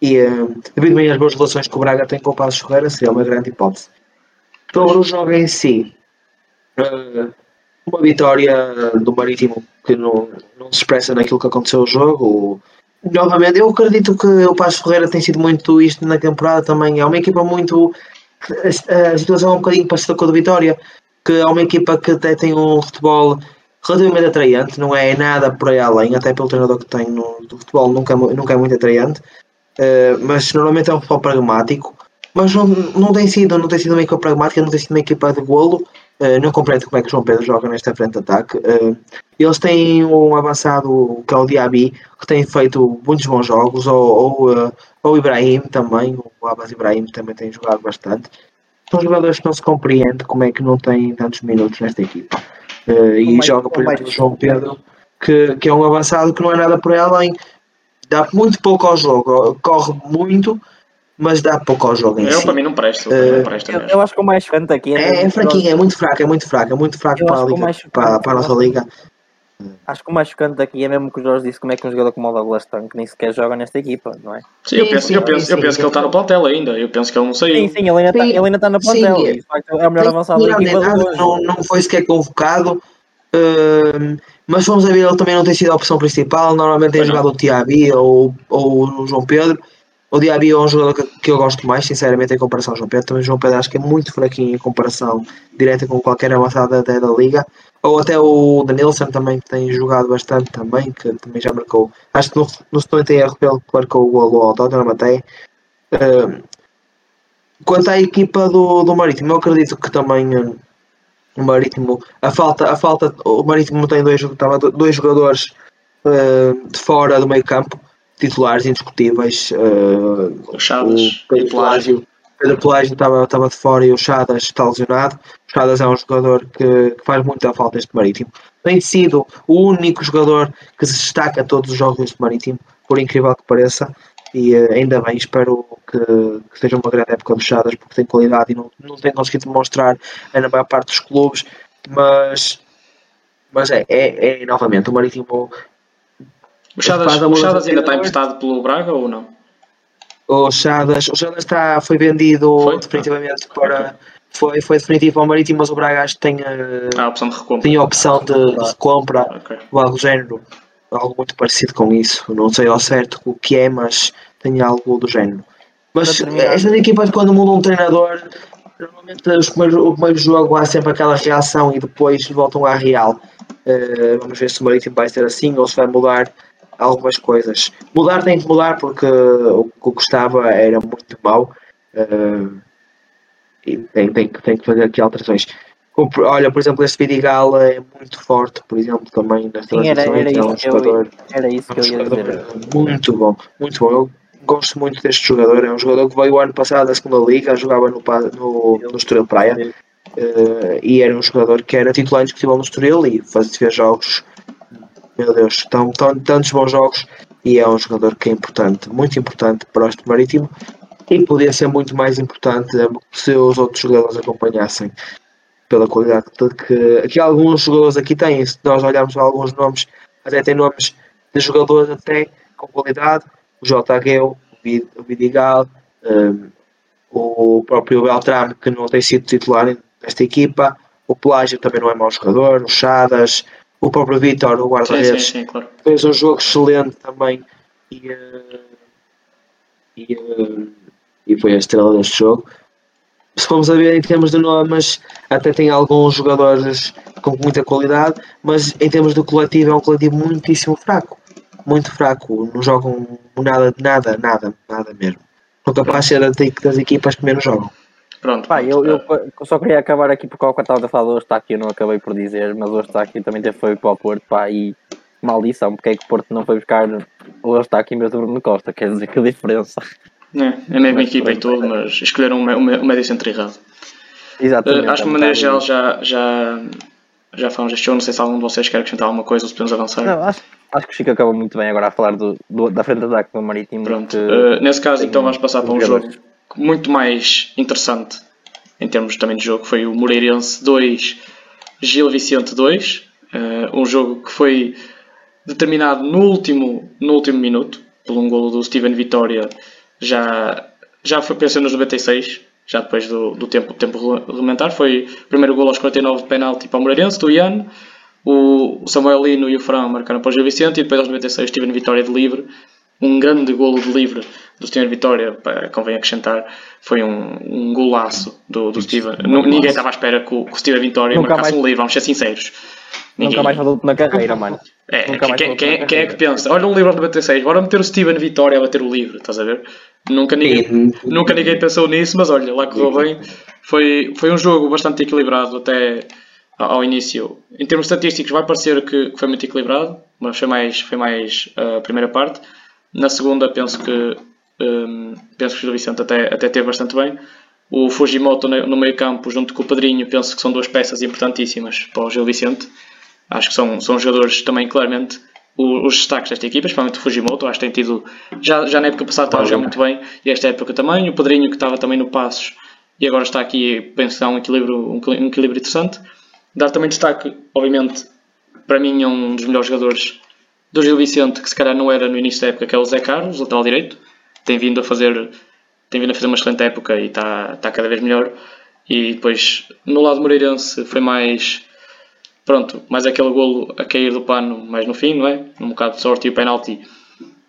E uh, devido bem às boas relações que o Braga tem com o Passo Ferreira, seria uma grande hipótese. Sobre o jogo em si, uh, uma vitória do Marítimo que não, não se expressa naquilo que aconteceu no jogo. Novamente, eu acredito que o Passo Ferreira tem sido muito isto na temporada também. É uma equipa muito. A situação é um bocadinho parecida com a do Vitória, que é uma equipa que até tem um futebol relativamente atraente, não é nada por aí além, até pelo treinador que tem no do futebol, nunca, nunca é muito atraente, uh, mas normalmente é um futebol pragmático. Mas não, não tem sido, não tem sido uma equipa pragmática, não tem sido uma equipa de golo, Uh, não compreendo como é que o João Pedro joga nesta frente de ataque. Uh, eles têm um avançado que é o Diaby, que tem feito muitos bons jogos, ou, ou, uh, ou o Ibrahim também, o Abbas Ibrahim também tem jogado bastante. São jogadores que não se compreende como é que não têm tantos minutos nesta equipa. e mais, joga, por exemplo, o João Pedro, que, que é um avançado que não é nada por além. Dá muito pouco ao jogo, corre muito, mas dá pouco ao jogo em eu, si. para mim não presta, uh, não presta eu, eu, acho que o mais fraco aqui é, é, é fraquinho, é muito fraco, é muito fraco, é muito fraco para a, liga, mais... para, para a nossa liga. Acho que o mais chocante aqui é mesmo que o Jorge disse como é que um jogador como o Douglas Tank nem sequer joga nesta equipa, não é? Sim, eu penso, sim, eu penso, eu sim, penso sim. que ele está no plantel ainda. Eu penso que ele não saiu. Sim, sim, ele ainda está ele ainda tá na plantel. sim. é o melhor avançado da equipa nada, hoje. não, não foi sequer convocado. hum, mas vamos a ver, ele também não tem sido a opção principal. Normalmente tem jogado o Tiabi ou, ou o João Pedro. O Diaby é um jogador que, eu gosto mais, sinceramente, em comparação ao João Pedro. O João Pedro acho que é muito fraquinho em comparação direta com qualquer avançada até da Liga. Ou até o Danilson também, que tem jogado bastante também, que também já marcou. Acho que no, no estou em erro, ele que marcou o gol ao Tottenham até. Hum, quanto à equipa do, do Marítimo, eu acredito que também hum, o Marítimo, a falta, a falta, o Marítimo tem dois, dois jogadores hum, de fora do meio campo, titulares indiscutíveis. hum, O Chaves o Pedro Pelágio. Pedro Pelágio estava, estava de fora e o Chadas está lesionado. O Chadas é um jogador que, que faz muita falta este Marítimo. Tem sido o único jogador que se destaca a todos os jogos deste Marítimo, por incrível que pareça. E eh, ainda bem, espero que, que seja uma grande época do Chadas, porque tem qualidade e não, não tem conseguido demonstrar eh, na maior parte dos clubes. Mas, mas é, é, é novamente o Marítimo O Chadas, a o Chadas ainda está emprestado pelo Braga ou não? O Chadas, o Chadas está, foi vendido Foi? definitivamente para. Foi, foi definitivo para o Marítimo, mas o Braga acho que tem, eh, Há a opção de recompra. tem a opção de, de recompra Ok. ou algo do género. Algo muito parecido com isso. Não sei ao certo o que é, mas tem algo do género. Mas terminar- estas equipas, quando mudam um treinador, normalmente os primeiros, o primeiro jogo há sempre aquela reação e depois voltam à real. Eh, vamos ver se o Marítimo vai ser assim ou se vai mudar algumas coisas. Mudar tem que mudar porque o que estava era muito mau. eh, e tem, tem, que- tem que fazer aqui alterações. Olha, por exemplo, este Vidigal é muito forte, por exemplo, também nas Sim, era, era, é um isso eu, jogador era isso que um eu ia dizer. muito bom, muito bom. Eu gosto muito deste jogador. É um jogador que veio o ano passado da segunda liga, jogava no, no, no Estoril Praia eh, e era um jogador que era titular indiscutível no Estoril e fazia jogos, meu Deus, tão, tão, tantos bons jogos. E é um jogador que é importante, muito importante para o Este Marítimo e podia ser muito mais importante se os outros jogadores acompanhassem pela qualidade que, alguns jogadores aqui têm. Se nós olharmos alguns nomes, até tem nomes de jogadores até com qualidade, o J. Agueu, o Vid- o Vidigal, um, o próprio Beltrame, que não tem sido titular nesta equipa, o Pelágio também não é mau jogador, o Chadas, o próprio Vitor, o guarda-redes, claro. fez um jogo excelente também e, eh, e, eh, e foi a estrela deste jogo. Se formos a ver em termos de nomes, até tem alguns jogadores com muita qualidade, mas em termos de coletivo é um coletivo muitíssimo fraco. Muito fraco. Não jogam nada, nada, nada, nada mesmo. São capazes de ser das equipas que menos jogam. Pronto. Pá, eu, eu, eu só queria acabar aqui porque o que eu estava a falar hoje está aqui, eu não acabei por dizer, mas hoje está aqui também teve foi para o Porto, pá, e maldição, porque é que o Porto não foi buscar o está aqui do Bruno Costa, quer dizer que diferença. É, é a mesma Mas equipa e tudo, mas escolheram o o me- o médio centro errado. Exatamente. Eh, acho que de é um maneira geral já, já, já falamos deste jogo. Não sei se algum de vocês quer acrescentar alguma coisa ou se podemos avançar. Não, acho, acho que o Chico acabou muito bem agora a falar do, do- da frente de ataque do Marítimo. Pronto. Eh, nesse caso, então, vamos passar para um jogadores. jogo muito mais interessante em termos também de jogo. Foi o Moreirense 2, Gil Vicente 2. Eh, um jogo que foi determinado no último, no último minuto, por um golo do Steven Vitória, já, já foi pensando nos 96, já depois do, do tempo, tempo regulamentar. Foi o primeiro golo aos 49 de penalti para o Moreirense, do Ian. O o Samuel Lino e o Fran marcaram para o Gil Vicente e depois aos 96 Steven Vitória de livre. Um grande golo de livre do Steven Vitória, pá, convém acrescentar, foi um, um golaço do, do Steven. Nu- Ninguém estava à espera que o, que o Steven Vitória Nunca marcasse mais- um livre, vamos ser sinceros. Nunca Ninguém- mais adulto na carreira, mano. é, Nunca quem, quem- quem é que pensa? Olha um livro aos 96, bora meter o Steven Vitória a bater o livro, estás a ver? Nunca ninguém, Sim. nunca ninguém pensou nisso, mas olha, lá correu bem. Foi, foi um jogo bastante equilibrado até ao início. Em termos estatísticos, vai parecer que, que foi muito equilibrado, mas foi mais, foi mais uh, a primeira parte. Na segunda, penso que, um, penso que o Gil Vicente até, até teve bastante bem. O Fujimoto no no meio campo, junto com o Padrinho, penso que são duas peças importantíssimas para o Gil Vicente. Acho que são, são jogadores também, claramente, os destaques desta equipa, especialmente o Fujimoto. Acho que tem tido, já, já na época passada estava a jogar muito bem, e esta época também. O Padrinho, que estava também no Passos, e agora está aqui, penso que dá um equilíbrio, um equilíbrio interessante. Dar também destaque, obviamente, para mim é um dos melhores jogadores do Gil Vicente, que se calhar não era no início da época, que é o Zé Carlos, lateral direito. Tem vindo a fazer, tem vindo a fazer uma excelente época e está, está cada vez melhor. E depois, no lado moreirense, foi mais, pronto, mais aquele golo a cair do pano mais no fim, não é? Um bocado de sorte e o penalti,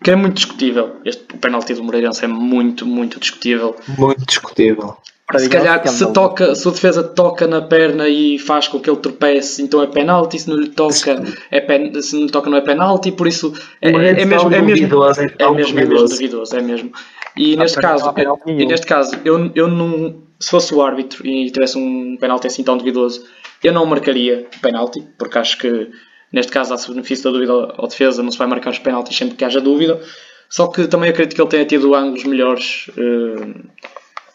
que é muito discutível. Este, o penalti do Moreirense é muito, muito discutível. Muito discutível. Para Se mim, é calhar se, toca, se o defesa toca na perna e faz com que ele tropece, então é penalti. Se não lhe toca, é pen, se não lhe toca, não é penalti. Por isso é, Mas é, é mesmo, é, mesmo, duvidoso, é é, mesmo, é mesmo duvidoso. É mesmo. E Ah, neste mim caso, penalti e neste caso eu, eu não, se fosse o árbitro e tivesse um penalti assim tão duvidoso, eu não marcaria penalti, porque acho que neste caso dá-se o benefício da dúvida ao defesa, não se vai marcar os penaltis sempre que haja dúvida. Só que também acredito que ele tenha tido ângulos melhores. eh,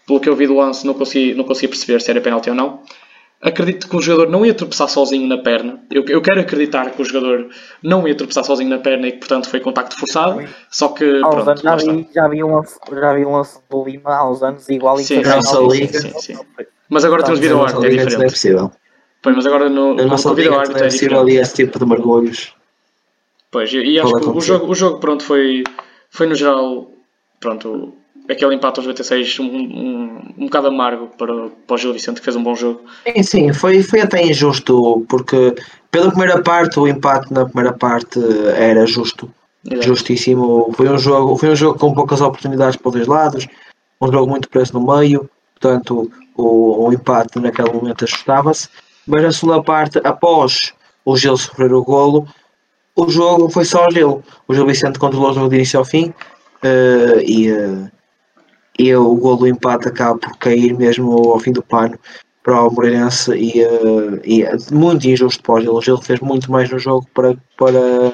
pelo que eu vi do lance, não consegui, não consegui perceber se era penalti ou não. Acredito que o jogador não ia tropeçar sozinho na perna. Eu, eu quero acreditar que o jogador não ia tropeçar sozinho na perna e que, portanto, foi contacto forçado. Só que, Há pronto, anos já vi, já, vi um lance, já vi um lance do Lima há uns anos igual e Sim, nossa penalti. liga. sim, sim. Mas agora temos vídeo árbitro, é isso não é diferente. possível. Pois, mas agora no, no, nossa com o vídeo árbitro é é possível diferente. e esse tipo de mergulhos. Pois, e, e acho Pode que o acontecer. jogo, o jogo, pronto, foi, foi no geral, pronto, aquele empate aos 96 um, um, um bocado amargo para, para o Gil Vicente, que fez um bom jogo. Sim, sim, foi, foi até injusto, porque pela primeira parte, o empate na primeira parte era justo. Exato. Justíssimo. Foi um jogo, foi um jogo com poucas oportunidades para os dois lados, um jogo muito preso no meio, portanto o, o empate naquele momento ajustava-se. Mas na segunda parte, após o Gil sofrer o golo, o jogo foi só o Gil. O Gil Vicente controlou o jogo de início ao fim eh, e, eh, e o golo do empate acaba por cair mesmo ao fim do pano para o Moreirense e, eh, e é muito injusto para o Gil. O Gil fez muito mais no jogo para, para,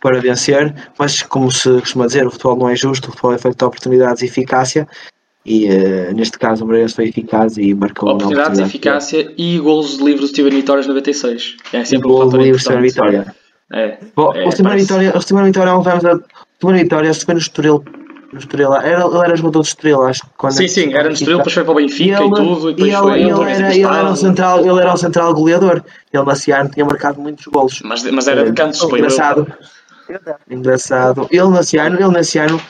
para vencer, mas como se costuma dizer, o futebol não é justo, o futebol é feito de oportunidades e eficácia. E eh, neste caso o Moreirense foi eficaz e marcou Oportunidades, oportunidade. eficácia e golos de livre do Steven Vitórias 96. É sempre um gol fator importante. vitória. É, Bom, é, o Steven parece- Vitória, o Steven Vitória há uns anos, o Steven Vitória esteve no Estoril, no Estoril, era, ele era jogador de Estoril, acho que quando Sim, sim, era no Estoril, depois foi para o E Benfica e, ele, tudo, e e depois ele, foi ele vez era, ele, era o central, ele era o central goleador. Ele na Ciano tinha marcado muitos golos. Mas, mas era de canto, eu. Engraçado. Engraçado. Ele nesse ano, ele nesse ano,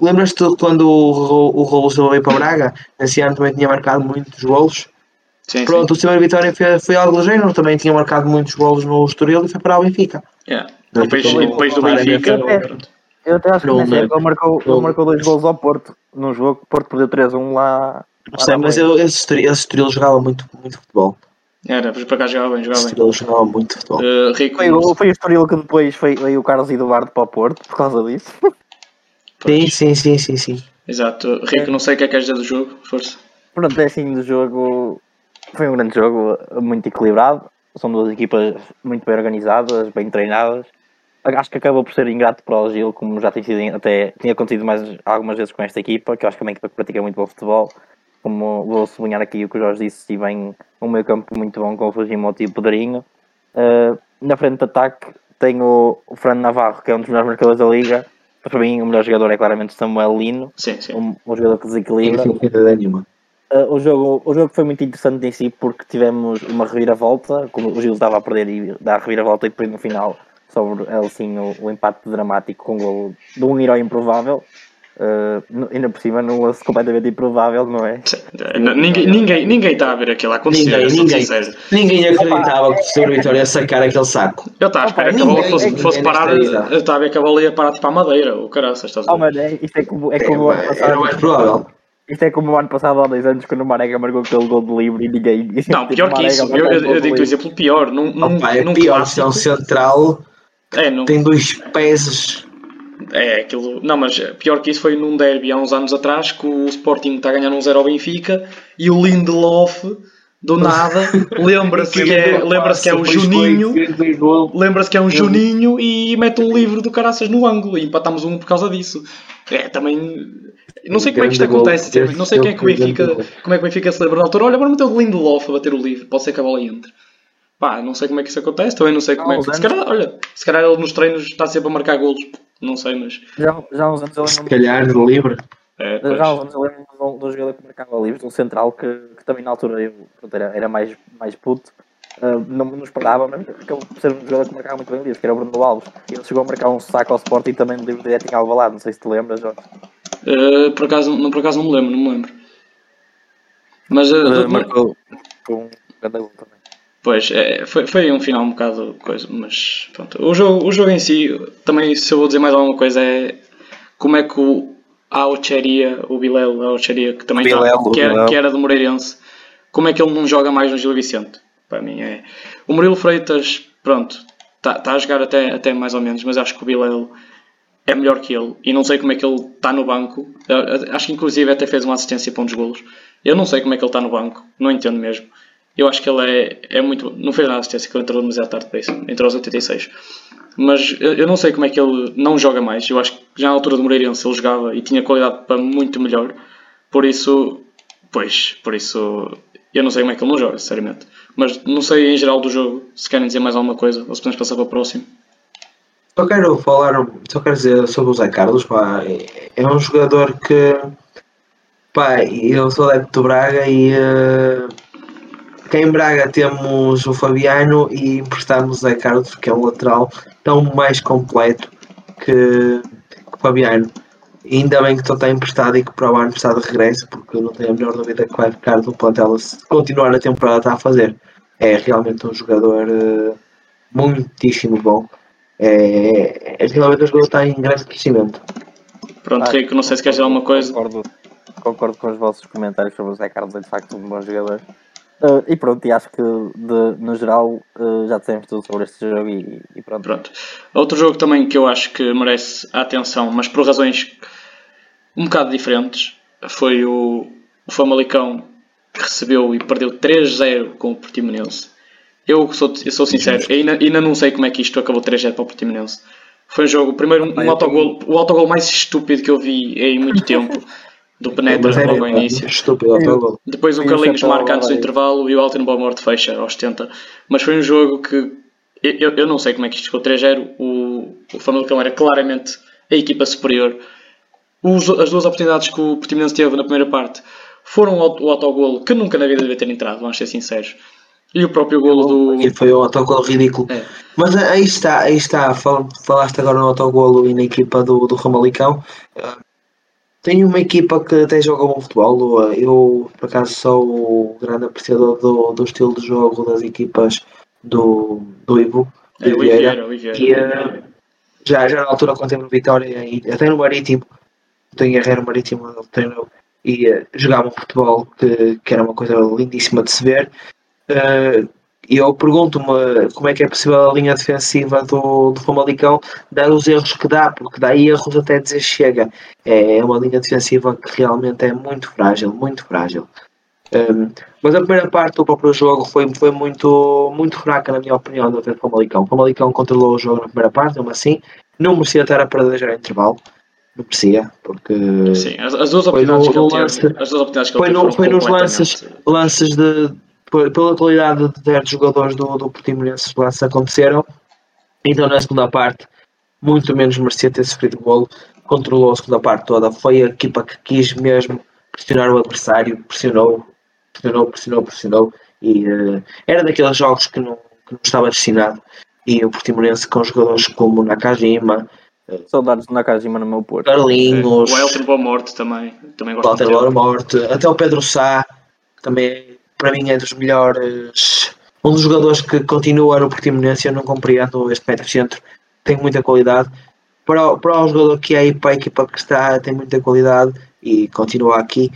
lembras-te quando o, o Rolo Silva veio para Braga? Nesse ano também tinha marcado muitos golos. Sim, Pronto, o Silva Vitória foi, foi algo género, também tinha marcado muitos golos no Estoril e foi para o Benfica. sim. Yeah. E depois, e depois do Benfica. não. Eu até acho que época ele marcou, ele marcou dois gols ao Porto num jogo. O Porto perdeu 3-1 lá. Não sei, mas eu, esse, esse jogava muito, muito futebol. Era, depois para cá jogava bem, Esse jogava bem. Estoril jogava muito futebol. Uh, Rico, Foi, o- foi o Estoril que depois foi, veio o Carlos Eduardo para o Porto por causa disso. Sim, sim, sim, sim, sim. exato. Rico, não sei o que é que queres dizer do jogo, força. Pronto, é assim do jogo. Foi um grande jogo, muito equilibrado. São duas equipas muito bem organizadas, bem treinadas. Acho que acabou por ser ingrato para o Gil, como já tem sido até tinha acontecido mais algumas vezes com esta equipa, que eu acho que é uma equipa que pratica muito bom futebol. Como vou sublinhar aqui o que o Jorge disse, e bem um meio campo muito bom com o Fujimoto e o Pedrinho. Uh, na frente de ataque tem o, o Fernando Navarro, que é um dos melhores marcadores da liga. Mas para mim o melhor jogador é claramente o Samuel Lino, Sim, sim. um, um jogador que desequilibra. Dúvida nenhuma. Uh, o, jogo, o jogo foi muito interessante em si porque tivemos uma reviravolta, como o Gil estava a perder e dá a reviravolta e depois no final sobre assim o, o empate dramático com o gol de um herói improvável. Uh, ainda por cima num lance completamente improvável, não é? Não, Ninguém, ninguém, ninguém está a ver aquilo a acontecer, Ninguém, ninguém, sincero. ninguém acreditava que o Sr. Vitória ia sacar aquele saco. Eu estava a esperar que a bola fosse, ninguém fosse parar. acredita. Eu estava a ver que a bola ia parar tipo à madeira. O caraças, estás a Oh, ver? é, isto é como, é como o ano Era o passado. mais provável. Isto é como o ano passado há dois anos quando o Marega marcou aquele gol de livre e ninguém. Não, tipo, pior que isso. Eu, eu, eu digo o exemplo pior. Num, num, Opa, é num pior se é um clássico. central, É, num, tem dois pés. é aquilo. Não, mas pior que isso foi num derby há uns anos atrás que o Sporting está a ganhar um 0 ao Benfica e o Lindelof, do nada, lembra-se que é, lembra que é o Juninho. Lembra-se que é um Juninho e mete um livro do caraças no ângulo e empatamos um por causa disso. É, também. Não sei como é que isto acontece. Esse Não sei quem é que o Benfica. Como é que o Benfica se lembra na altura. Olha, vamos meter o Lindelof a bater o livro. Pode ser que a bola entre. Pá, não sei como é que isso acontece. Também não sei como é que. Se calhar, olha, se calhar ele nos treinos está sempre a marcar golos. Não sei, mas. Já, já há uns anos eu Se lembro-me calhar no livre. É. Já há uns anos eu lembro de um, de um jogador que marcava livros, um central que, que também na altura eu pronto, era, era mais, mais puto Uh, não, não esperava, mas acabou por ser um jogador que marcava muito bem livros, que era o Bruno Alves. Ele chegou a marcar um saco ao Sport e também no livro direto em Alvalade, não sei se te lembras, Jorge. Uh, por, acaso, não, por acaso não me lembro, não me lembro. Mas uh, marcou com um grande gol também. Pois, é, foi, foi um final um bocado coisa, mas pronto. O jogo, o jogo em si, também se eu vou dizer mais alguma coisa, é como é que o Aucheria, o Bilel, a Aucheria, que também Bilel, tá, que, era, que era do Moreirense, como é que ele não joga mais no Gil Vicente? Para mim é. O Murilo Freitas, pronto, está tá a jogar até, até mais ou menos, mas acho que o Bilel é melhor que ele e não sei como é que ele está no banco. Acho que inclusive até fez uma assistência para um dos golos. Eu não sei como é que ele está no banco, não entendo mesmo. Eu acho que ele é, é muito. Não fez nada assistência, que ele entrou demasiado tarde para isso. Entrou aos 86. Mas eu não sei como é que ele não joga mais. Eu acho que já na altura do Moreirense ele jogava e tinha qualidade para muito melhor. Por isso. Pois, por isso. Eu não sei como é que ele não joga, sinceramente. Mas não sei em geral do jogo. Se querem dizer mais alguma coisa, ou se podemos passar para o próximo. Só quero falar, só quero dizer sobre o Zé Carlos, pá, é um jogador que, pá, eu sou adepto do Braga e uh, Cá em Braga temos o Fabiano e emprestamos o Zé Carlos, que é um lateral tão mais completo que, que o Fabiano. E ainda bem que está emprestado e que para o ano está de regresso, porque não tenho a menor dúvida que vai ficar no plantel se continuar a temporada está a fazer. É realmente um jogador uh, muitíssimo bom. É, é realmente um jogador que está em grande crescimento. Pronto, ah, Rico, não sei se queres dizer alguma coisa. Concordo, concordo com os vossos comentários sobre o Zé Carlos, é de facto um bom jogador. Uh, e pronto, e acho que de, no geral uh, já dissemos tudo sobre este jogo e, e, pronto. pronto. Outro jogo também que eu acho que merece a atenção, mas por razões um bocado diferentes, foi o, o Famalicão que recebeu e perdeu 3-0 com o Portimonense. Eu sou, eu sou sincero, ainda, ainda não sei como é que isto acabou 3-0 para o Portimonense. Foi um jogo, primeiro um, um autogol, o autogol mais estúpido que eu vi em muito tempo. Do Penetra logo ao início. Estúpido, Depois o Carlinhos marca antes do intervalo e o Alten Bomort fecha aos 70. Mas foi um jogo que eu, eu não sei como é que isto ficou 3-0. O, o Famalicão era claramente a equipa superior. Os, as duas oportunidades que o Portimonense teve na primeira parte foram o, o autogolo que nunca na vida devia ter entrado, vamos ser sinceros. E o próprio golo do. E foi um autogolo ridículo. É. Mas aí está, aí está. Falaste agora no autogolo e na equipa do, do Famalicão. Tenho uma equipa que até joga bom futebol. Eu, por acaso, sou o grande apreciador do, do estilo de jogo das equipas do, do Ivo. É, o Vieira, E, uh, já, já na altura, quando teve no Vitória, e até no Marítimo, tenho Guerreiro Marítimo, ele treinou, e uh, jogava um futebol que, que era uma coisa lindíssima de se ver. Uh, e eu pergunto-me como é que é possível a linha defensiva do, do Famalicão dar os erros que dá, porque dá erros até dizer chega. É, é uma linha defensiva que realmente é muito frágil, muito frágil. Um, mas a primeira parte do próprio jogo foi, foi muito, muito fraca, na minha opinião, do Famalicão. O Famalicão controlou o jogo na primeira parte, mesmo assim, não merecia estar a perder já intervalo. Não merecia, porque. Sim, as, as duas oportunidades que ele teve. As duas oportunidades que ele foi, no, foi nos lances, lances de pela qualidade de 10 jogadores do, do Portimonense lá se aconteceram. Então na segunda parte, muito menos merecia ter sofrido golo. Controlou a segunda parte toda. Foi a equipa que quis mesmo pressionar o adversário. Pressionou, pressionou, pressionou, pressionou. E uh, era daqueles jogos que não, que não estava destinado. E o Portimonense com jogadores como Nakajima, eh, Saudades do Nakajima no meu Porto. Carlinhos. O Elton Boa Morte também. também gosto Walter Boa Morte. Até o Pedro Sá. Também para mim é dos melhores, um dos jogadores que continua no Portimonense, eu não compreendo este metro centro, tem muita qualidade. Para, para o jogador que é aí, para a equipa que está, tem muita qualidade e continua aqui.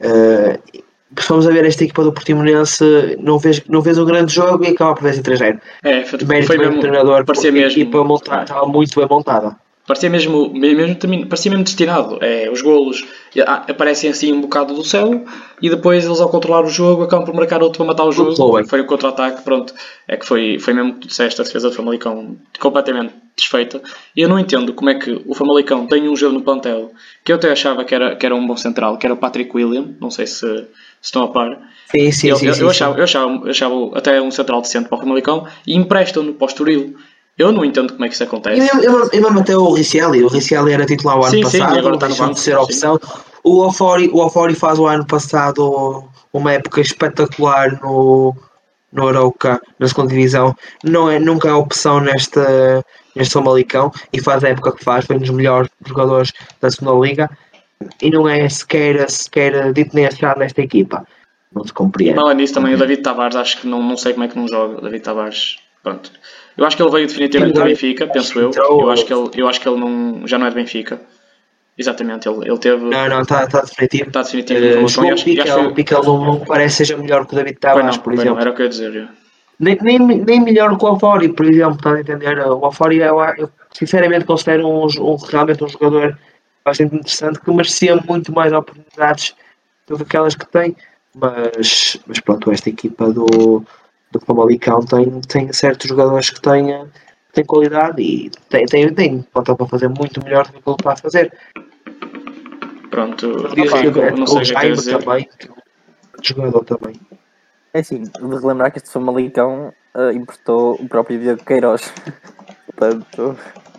Uh, vamos a ver esta equipa do Portimonense, não fez, não fez um grande jogo e acaba por vencer 3-0. É, foi, foi mesmo, treinador, parecia mesmo. A equipa monta, estava muito bem montada. Parecia mesmo, mesmo, parecia mesmo destinado. É, os golos aparecem assim um bocado do céu e depois eles ao controlar o jogo acabam por marcar outro para matar o jogo. Foi, foi o contra-ataque, pronto. É que foi, foi mesmo que tu disseste, a defesa do Famalicão completamente desfeita. E eu não entendo como é que o Famalicão tem um jogo no plantel que eu até achava que era, que era um bom central, que era o Patrick William, não sei se, se estão a par. Sim, sim, eu, sim, eu, sim, eu, achava, eu, achava, eu achava até um central decente para o Famalicão e emprestam-no para o Estoril. Eu não entendo como é que isso acontece. E mesmo, mesmo até o Riccielli, o Riccielli era titular o ano sim, passado, sim, agora está no banco, de ser opção. O Ofori, o Ofori faz o ano passado uma época espetacular no, no Arauca, na segunda divisão, não é, nunca é opção nesta, neste Famalicão e faz a época que faz, foi um dos melhores jogadores da segunda liga e não é sequer, sequer dito nem achado nesta equipa. Não se compreende. Além disso, também o David Tavares, acho que não, não sei como é que não joga. O David Tavares, pronto. Eu acho que ele veio definitivamente do Benfica, penso eu. Eu acho que ele, eu acho que ele não, já não é de Benfica. Exatamente, ele, ele teve. Não, não, está tá definitivo. Está definitivo. Uh, João Piquel, Piquel não parece seja melhor que o David Tavares, não, por exemplo. Não, era o que eu ia dizer. Nem, nem, nem melhor que o Alfori, por exemplo, está a entender? O Alfori, eu, eu sinceramente considero um, um, realmente um jogador bastante interessante que merecia muito mais oportunidades do que aquelas que tem. Mas, mas pronto, esta equipa do, do Famalicão tem, tem certos jogadores que têm, têm qualidade e tem, tem, tem para fazer muito melhor do que ele está a fazer. Pronto, o que é. Também, jogador também. É assim, de relembrar que este Famalicão uh, importou o próprio Diego Queiroz. Portanto,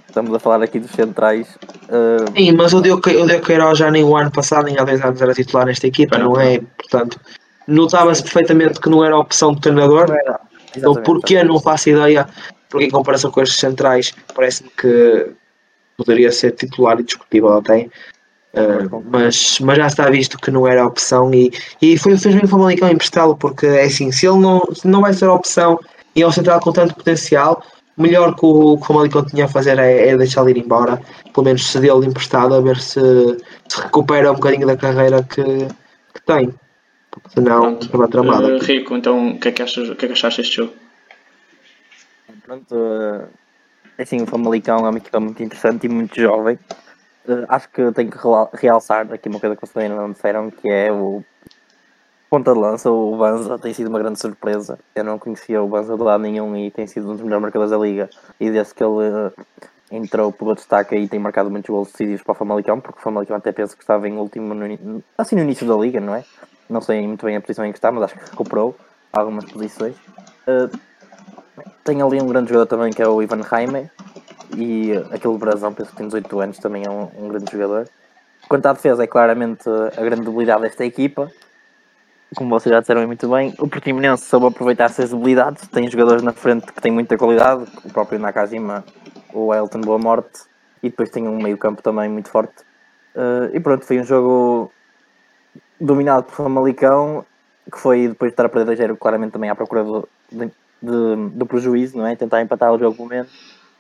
estamos a falar aqui dos centrais. Uh... Sim, mas o Diogo, o Diogo Queiroz já nem o ano passado, nem há 10 anos era titular nesta equipa, não, não é? Portanto, notava-se perfeitamente que não era a opção do treinador. Não era. Então, porquê não faço ideia, porque em comparação com estes centrais, parece-me que poderia ser titular e discutível até. Uh, mas, mas já está visto que não era a opção e, e foi, fez bem o Famalicão emprestá-lo porque é assim, se ele não, se não vai ser a opção e é um central com tanto potencial, melhor que o, que o Famalicão tinha a fazer é, é deixá-lo ir embora, pelo menos cedê-lo emprestado a ver se, se recupera um bocadinho da carreira que, que tem, senão estava tramado. Uh, Rico, então o que é que achas, o que é que achaste deste jogo? Pronto, uh, assim, o Famalicão é uma equipa muito interessante e muito jovem uh, acho que tenho que realçar aqui uma coisa que vocês ainda não disseram, que é o ponta de lança, o Banza, tem sido uma grande surpresa. Eu não conhecia o Banza de lado nenhum e tem sido um dos melhores marcadores da liga. E desde que ele uh, entrou pelo destaque e tem marcado muitos gols decisivos para o Famalicão, porque o Famalicão até penso que estava em último, no, assim no início da liga, não é? Não sei muito bem a posição em que está, mas acho que recuperou algumas posições. Uh, tem ali um grande jogador também que é o Ivan Jaime, e aquele Brasão, penso que tem 18 anos, também é um, um, grande jogador. Quanto à defesa, é claramente a grande debilidade desta equipa. Como vocês já disseram muito bem, o Portimonense soube aproveitar essas debilidades. Tem jogadores na frente que têm muita qualidade, o próprio Nakajima, o Elton Boa Morte, e depois tem um meio-campo também muito forte. Uh, e pronto, foi um jogo dominado por Famalicão, que foi depois de estar a perder 2 claramente também à procura do, de, de, do prejuízo, não é? Tentar empatar o jogo pelo menos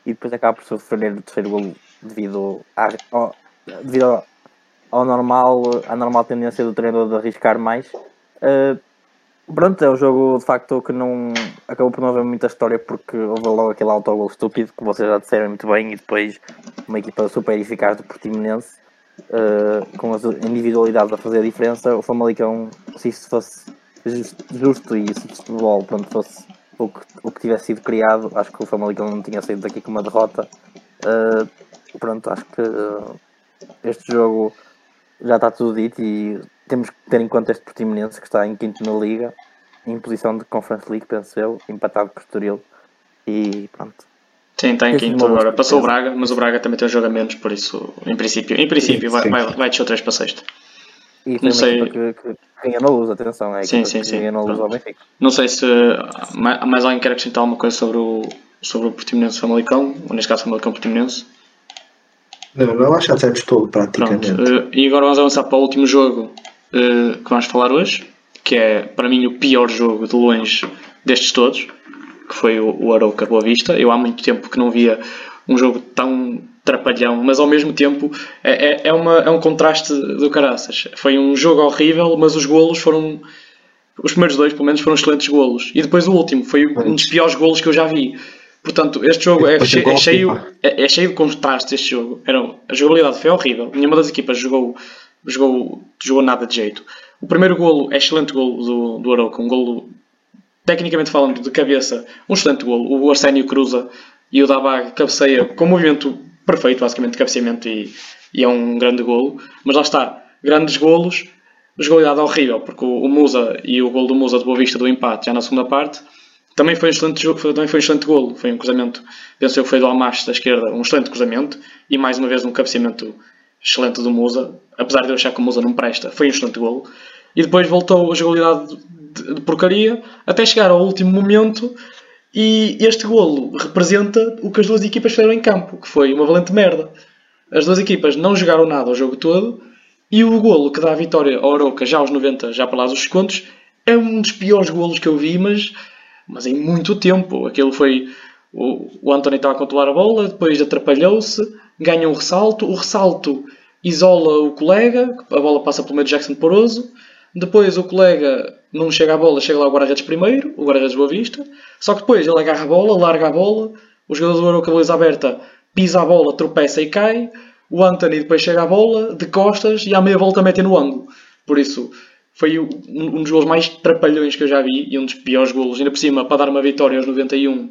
e depois acaba por sofrer o terceiro golo devido, a, ao, devido ao, ao, normal, à normal tendência do treinador de arriscar mais. Uh, pronto, é um jogo de facto que não acabou por não haver muita história porque houve logo aquele autogol estúpido que vocês já disseram muito bem e depois uma equipa super eficaz do Portimonense uh, com as individualidades a fazer a diferença. O Famalicão, se isso fosse justo, justo e se o futebol pronto, fosse o que, o que tivesse sido criado, acho que o Famalicão não tinha saído daqui com uma derrota. Uh, pronto, acho que uh, este jogo já está tudo dito e temos que ter em conta este Portimonense que está em quinto na Liga, em posição de Conference League, penso eu, empatado por Estoril. E pronto. Sim, está em quinto agora. Passou o Braga, mas o Braga também tem jogo a menos, por isso, em princípio, em princípio sim, vai, sim. vai, vai descer o 3 para 6. E não sei... que, que ganha na luz, atenção, é sim, sim, sim. ganha na luz ao Benfica. Não sei se mais alguém quer acrescentar alguma coisa sobre o, sobre o Portimonense Famalicão, ou neste caso Famalicão Portimonense. Não, não acho que já temos tudo praticamente. Pronto, uh, e agora vamos avançar para o último jogo uh, que vamos falar hoje, que é para mim o pior jogo de longe destes todos, que foi o, o Arauca Boa Vista. Eu há muito tempo que não via um jogo tão trapalhão, mas ao mesmo tempo é, é, é, uma, é um contraste do caraças. Foi um jogo horrível, mas os golos foram. Os primeiros dois, pelo menos, foram excelentes golos. E depois o último foi um dos piores golos que eu já vi. Portanto, este jogo é, cheio, é cheio, é, é, cheio de contrastes. Este jogo. Era, a jogabilidade foi horrível. Nenhuma das equipas jogou, jogou, jogou nada de jeito. O primeiro golo é excelente golo do, do Aroca, um golo, tecnicamente falando, de cabeça, um excelente golo. O Arsénio cruza e o Dabag cabeceia com movimento perfeito, basicamente, de cabeceamento e, e é um grande golo. Mas lá está, grandes golos, jogabilidade horrível, porque o, o Musa e o golo do Musa de Boa Vista do empate já na segunda parte também foi um excelente jogo, também foi um excelente golo, foi um cruzamento, penso eu foi do Almacho da esquerda, um excelente cruzamento e mais uma vez um cabeceamento excelente do Musa, apesar de eu achar que o Musa não presta, foi um excelente golo. E depois voltou a jogabilidade de, de porcaria, até chegar ao último momento e este golo representa o que as duas equipas fizeram em campo, que foi uma valente merda. As duas equipas não jogaram nada o jogo todo e o golo que dá a vitória ao Aroca já aos 90, já para lá dos contos, é um dos piores golos que eu vi, mas, mas em muito tempo. Aquele foi. O, o Anthony estava a controlar a bola, depois atrapalhou-se, ganha um ressalto, o ressalto isola o colega, a bola passa pelo meio de Jackson Poroso, depois o colega não chega à bola, chega lá o guarda-redes primeiro, o guarda-redes Boa Vista, só que depois ele agarra a bola, larga a bola, o jogador do Aroca de luz aberta pisa a bola, tropeça e cai, o Anthony depois chega à bola, de costas, e à meia volta mete no ângulo. Por isso, foi um dos golos mais trapalhões que eu já vi e um dos piores golos. Ainda por cima, para dar uma vitória aos 91.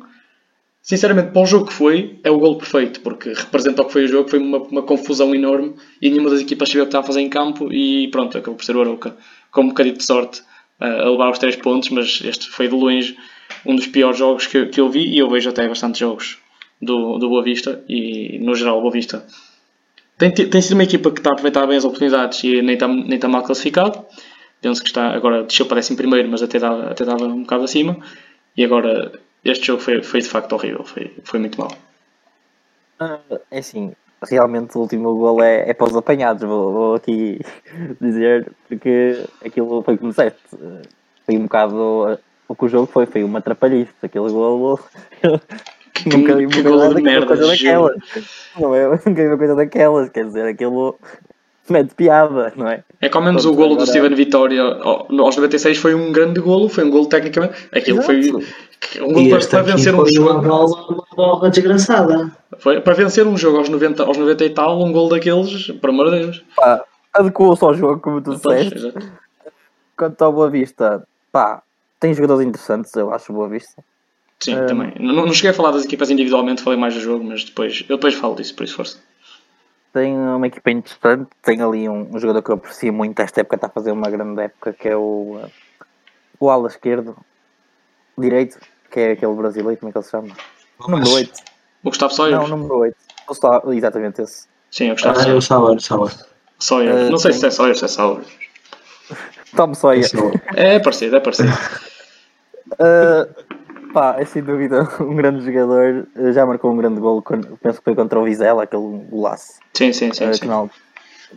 Sinceramente, para o jogo que foi, é o golo perfeito, porque representa o que foi o jogo. Foi uma, uma confusão enorme e nenhuma das equipas sabia o que estava a fazer em campo. E pronto, acabou por ser o Arouca, com um bocadinho de sorte, a levar os 3 pontos. Mas este foi de longe um dos piores jogos que, que eu vi e eu vejo até bastante jogos do, do Boa Vista e, no geral, o Boa Vista tem, tem sido uma equipa que está a aproveitar bem as oportunidades e nem está, nem está mal classificado penso que está, agora desceu para décimo primeiro, mas até dava, até dava um bocado acima, e agora este jogo foi, foi de facto horrível, foi, foi muito mal. É assim, realmente o último gol é, é para os apanhados, vou, vou, aqui dizer, porque aquilo foi como disseste, foi um bocado o que o jogo foi, foi uma atrapalhice, aquele golo que, nunca vi uma merda, coisa daquelas. Não é, nunca vi uma coisa daquelas, quer dizer, aquilo mete piada, não é? É que ao menos Pronto, o golo agora... do Steven Vitória aos 96 foi um grande golo, foi um golo tecnicamente. Aquilo foi um golo para, para vencer um jogo. Uma bola, uma bola desgraçada. Foi para vencer um jogo aos 90, aos 90 e tal, um golo daqueles, por amor de Deus. Pá, adequou-se ao jogo, como tu disseste. Quanto ao Boa Vista, pá, tem jogadores interessantes, eu acho, Boa Vista. Sim, um... também. Não, não cheguei a falar das equipas individualmente, falei mais do jogo, mas depois, eu depois falo disso, por isso força tem uma equipa interessante, tem ali um, um, jogador que eu aprecio muito esta época, está a fazer uma grande época, que é o, o ala esquerdo, direito, que é aquele brasileiro, como é que ele se chama? O número 8. O Gustavo Sawyer? Não, o número 8. Gustavo, exatamente esse. Sim, o Gustavo ah, Sawyer. Sawyer. Sawyer. Uh, não sei se é Sawyer ou se é Sawyer. Tom Sawyer. É parecido, é parecido. uh, Pá, é sem dúvida um grande jogador. Já marcou um grande gol, penso que foi contra o Vizela, aquele golaço. Sim, sim, sim. Uh, sim. Não,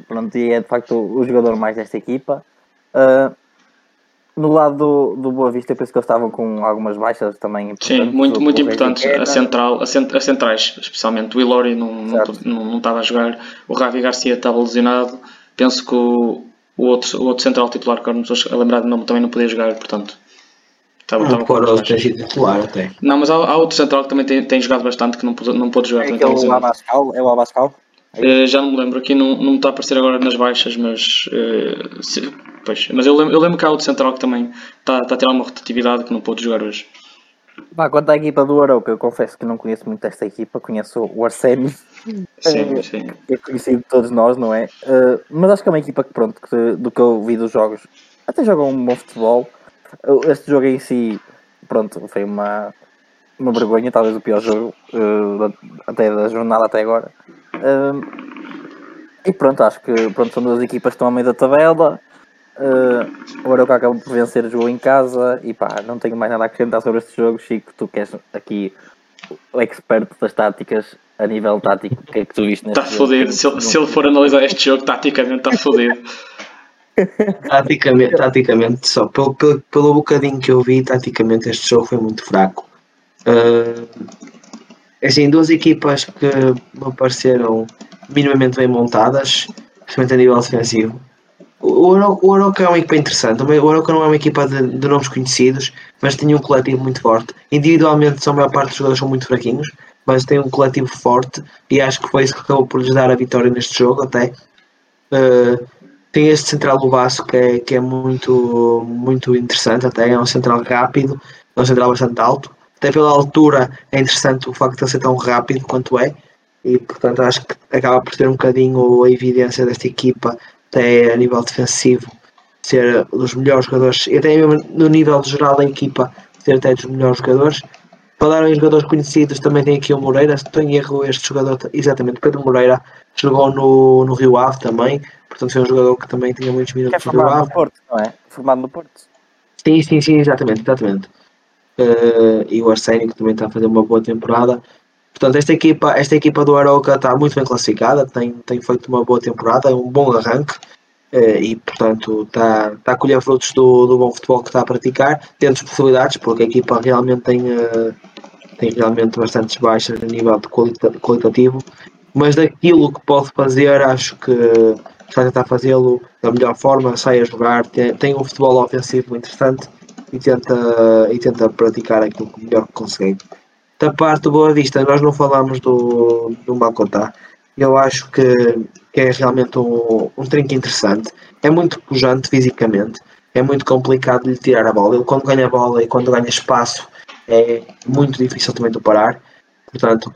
pronto, e é de facto o jogador mais desta equipa. Uh, no lado do, do Boa Vista, eu penso que eles estavam com algumas baixas também Sim, muito, muito importantes. A, central, a, cent, as centrais, especialmente. O Ilori não, não, não, não, estava a jogar, o Ravi Garcia estava lesionado. Penso que o, o, outro, o outro central titular, que eu não estou a lembrar de nome, também não podia jogar, portanto. Estava, não, estava tem sido titular até. Não, mas há, há, outro central que também tem, tem jogado bastante que não pôde, não pôde jogar. É, é o Abascal? É o Abascal? Uh, já não me lembro, aqui não, não me está a aparecer agora nas baixas, mas, uh, se, pois, mas eu, lembro, eu lembro que há outro central que também está, está a ter uma rotatividade que não pôde jogar hoje. Bah, quanto à equipa do Arouca, eu confesso que não conheço muito esta equipa, conheço o Arsénio, sim, sim. que é conhecido de todos nós, não é? Uh, mas acho que é uma equipa que, pronto, que, do que eu vi dos jogos, até jogam um bom futebol. Este jogo em si pronto, foi uma, uma vergonha, talvez o pior jogo uh, até da jornada até agora. Uh, e pronto, acho que pronto, são duas equipas que estão ao meio da tabela. Uh, o Arauca acaba por vencer o jogo em casa e pá, não tenho mais nada a acrescentar sobre este jogo. Chico, tu queres aqui o expert das táticas a nível tático, o que é que tu viste neste Está fodido, se, se ele for analisar este jogo taticamente está fodido. taticamente, taticamente, só pelo, pelo, pelo bocadinho que eu vi, taticamente este jogo foi muito fraco. Uh, assim, duas equipas que me pareceram minimamente bem montadas, principalmente a nível defensivo. O Oroca é uma equipa interessante. O Oroca não é uma equipa de, de, nomes conhecidos, mas tinha um coletivo muito forte. Individualmente, são a maior parte dos jogadores são muito fraquinhos, mas tem um coletivo forte e acho que foi isso que acabou por lhes dar a vitória neste jogo. Até uh, tem este central do Vasco que é, que é muito, muito interessante, até é um central rápido, é um central bastante alto. Até pela altura é interessante o facto de ele ser tão rápido quanto é, e portanto acho que acaba por ter um bocadinho a evidência desta equipa, até a nível defensivo, ser dos melhores jogadores, e até mesmo no nível geral da equipa, ser até dos melhores jogadores. Falaram em jogadores conhecidos, também tem aqui o Moreira, se estou em erro, este jogador, exatamente, Pedro Moreira, jogou no, no Rio Ave também, Portanto, foi um jogador que também tinha muitos minutos é formado no Porto, não é? Formado no Porto. Sim, sim, sim, exatamente, exatamente. Eh, e o Arsénio que também está a fazer uma boa temporada. Portanto, esta equipa, esta equipa do Aroca está muito bem classificada, tem, tem feito uma boa temporada, é um bom arranque eh, e, portanto, está, está a colher frutos do, do bom futebol que está a praticar, dentro de possibilidades, porque a equipa realmente tem, eh, tem realmente bastantes baixas a nível de qualita, qualitativo, mas daquilo que pode fazer, acho que a tentar fazê-lo da melhor forma, sai a jogar, tem, tem um futebol ofensivo interessante e tenta, e tenta praticar aquilo que melhor consegue. Da parte do Boa Vista, nós não falamos do, do Malcotá. Eu acho que, que é realmente um, um trinco interessante. É muito pujante fisicamente. É muito complicado lhe tirar a bola. Ele, quando ganha a bola e quando ganha espaço, é muito difícil também de parar. Portanto,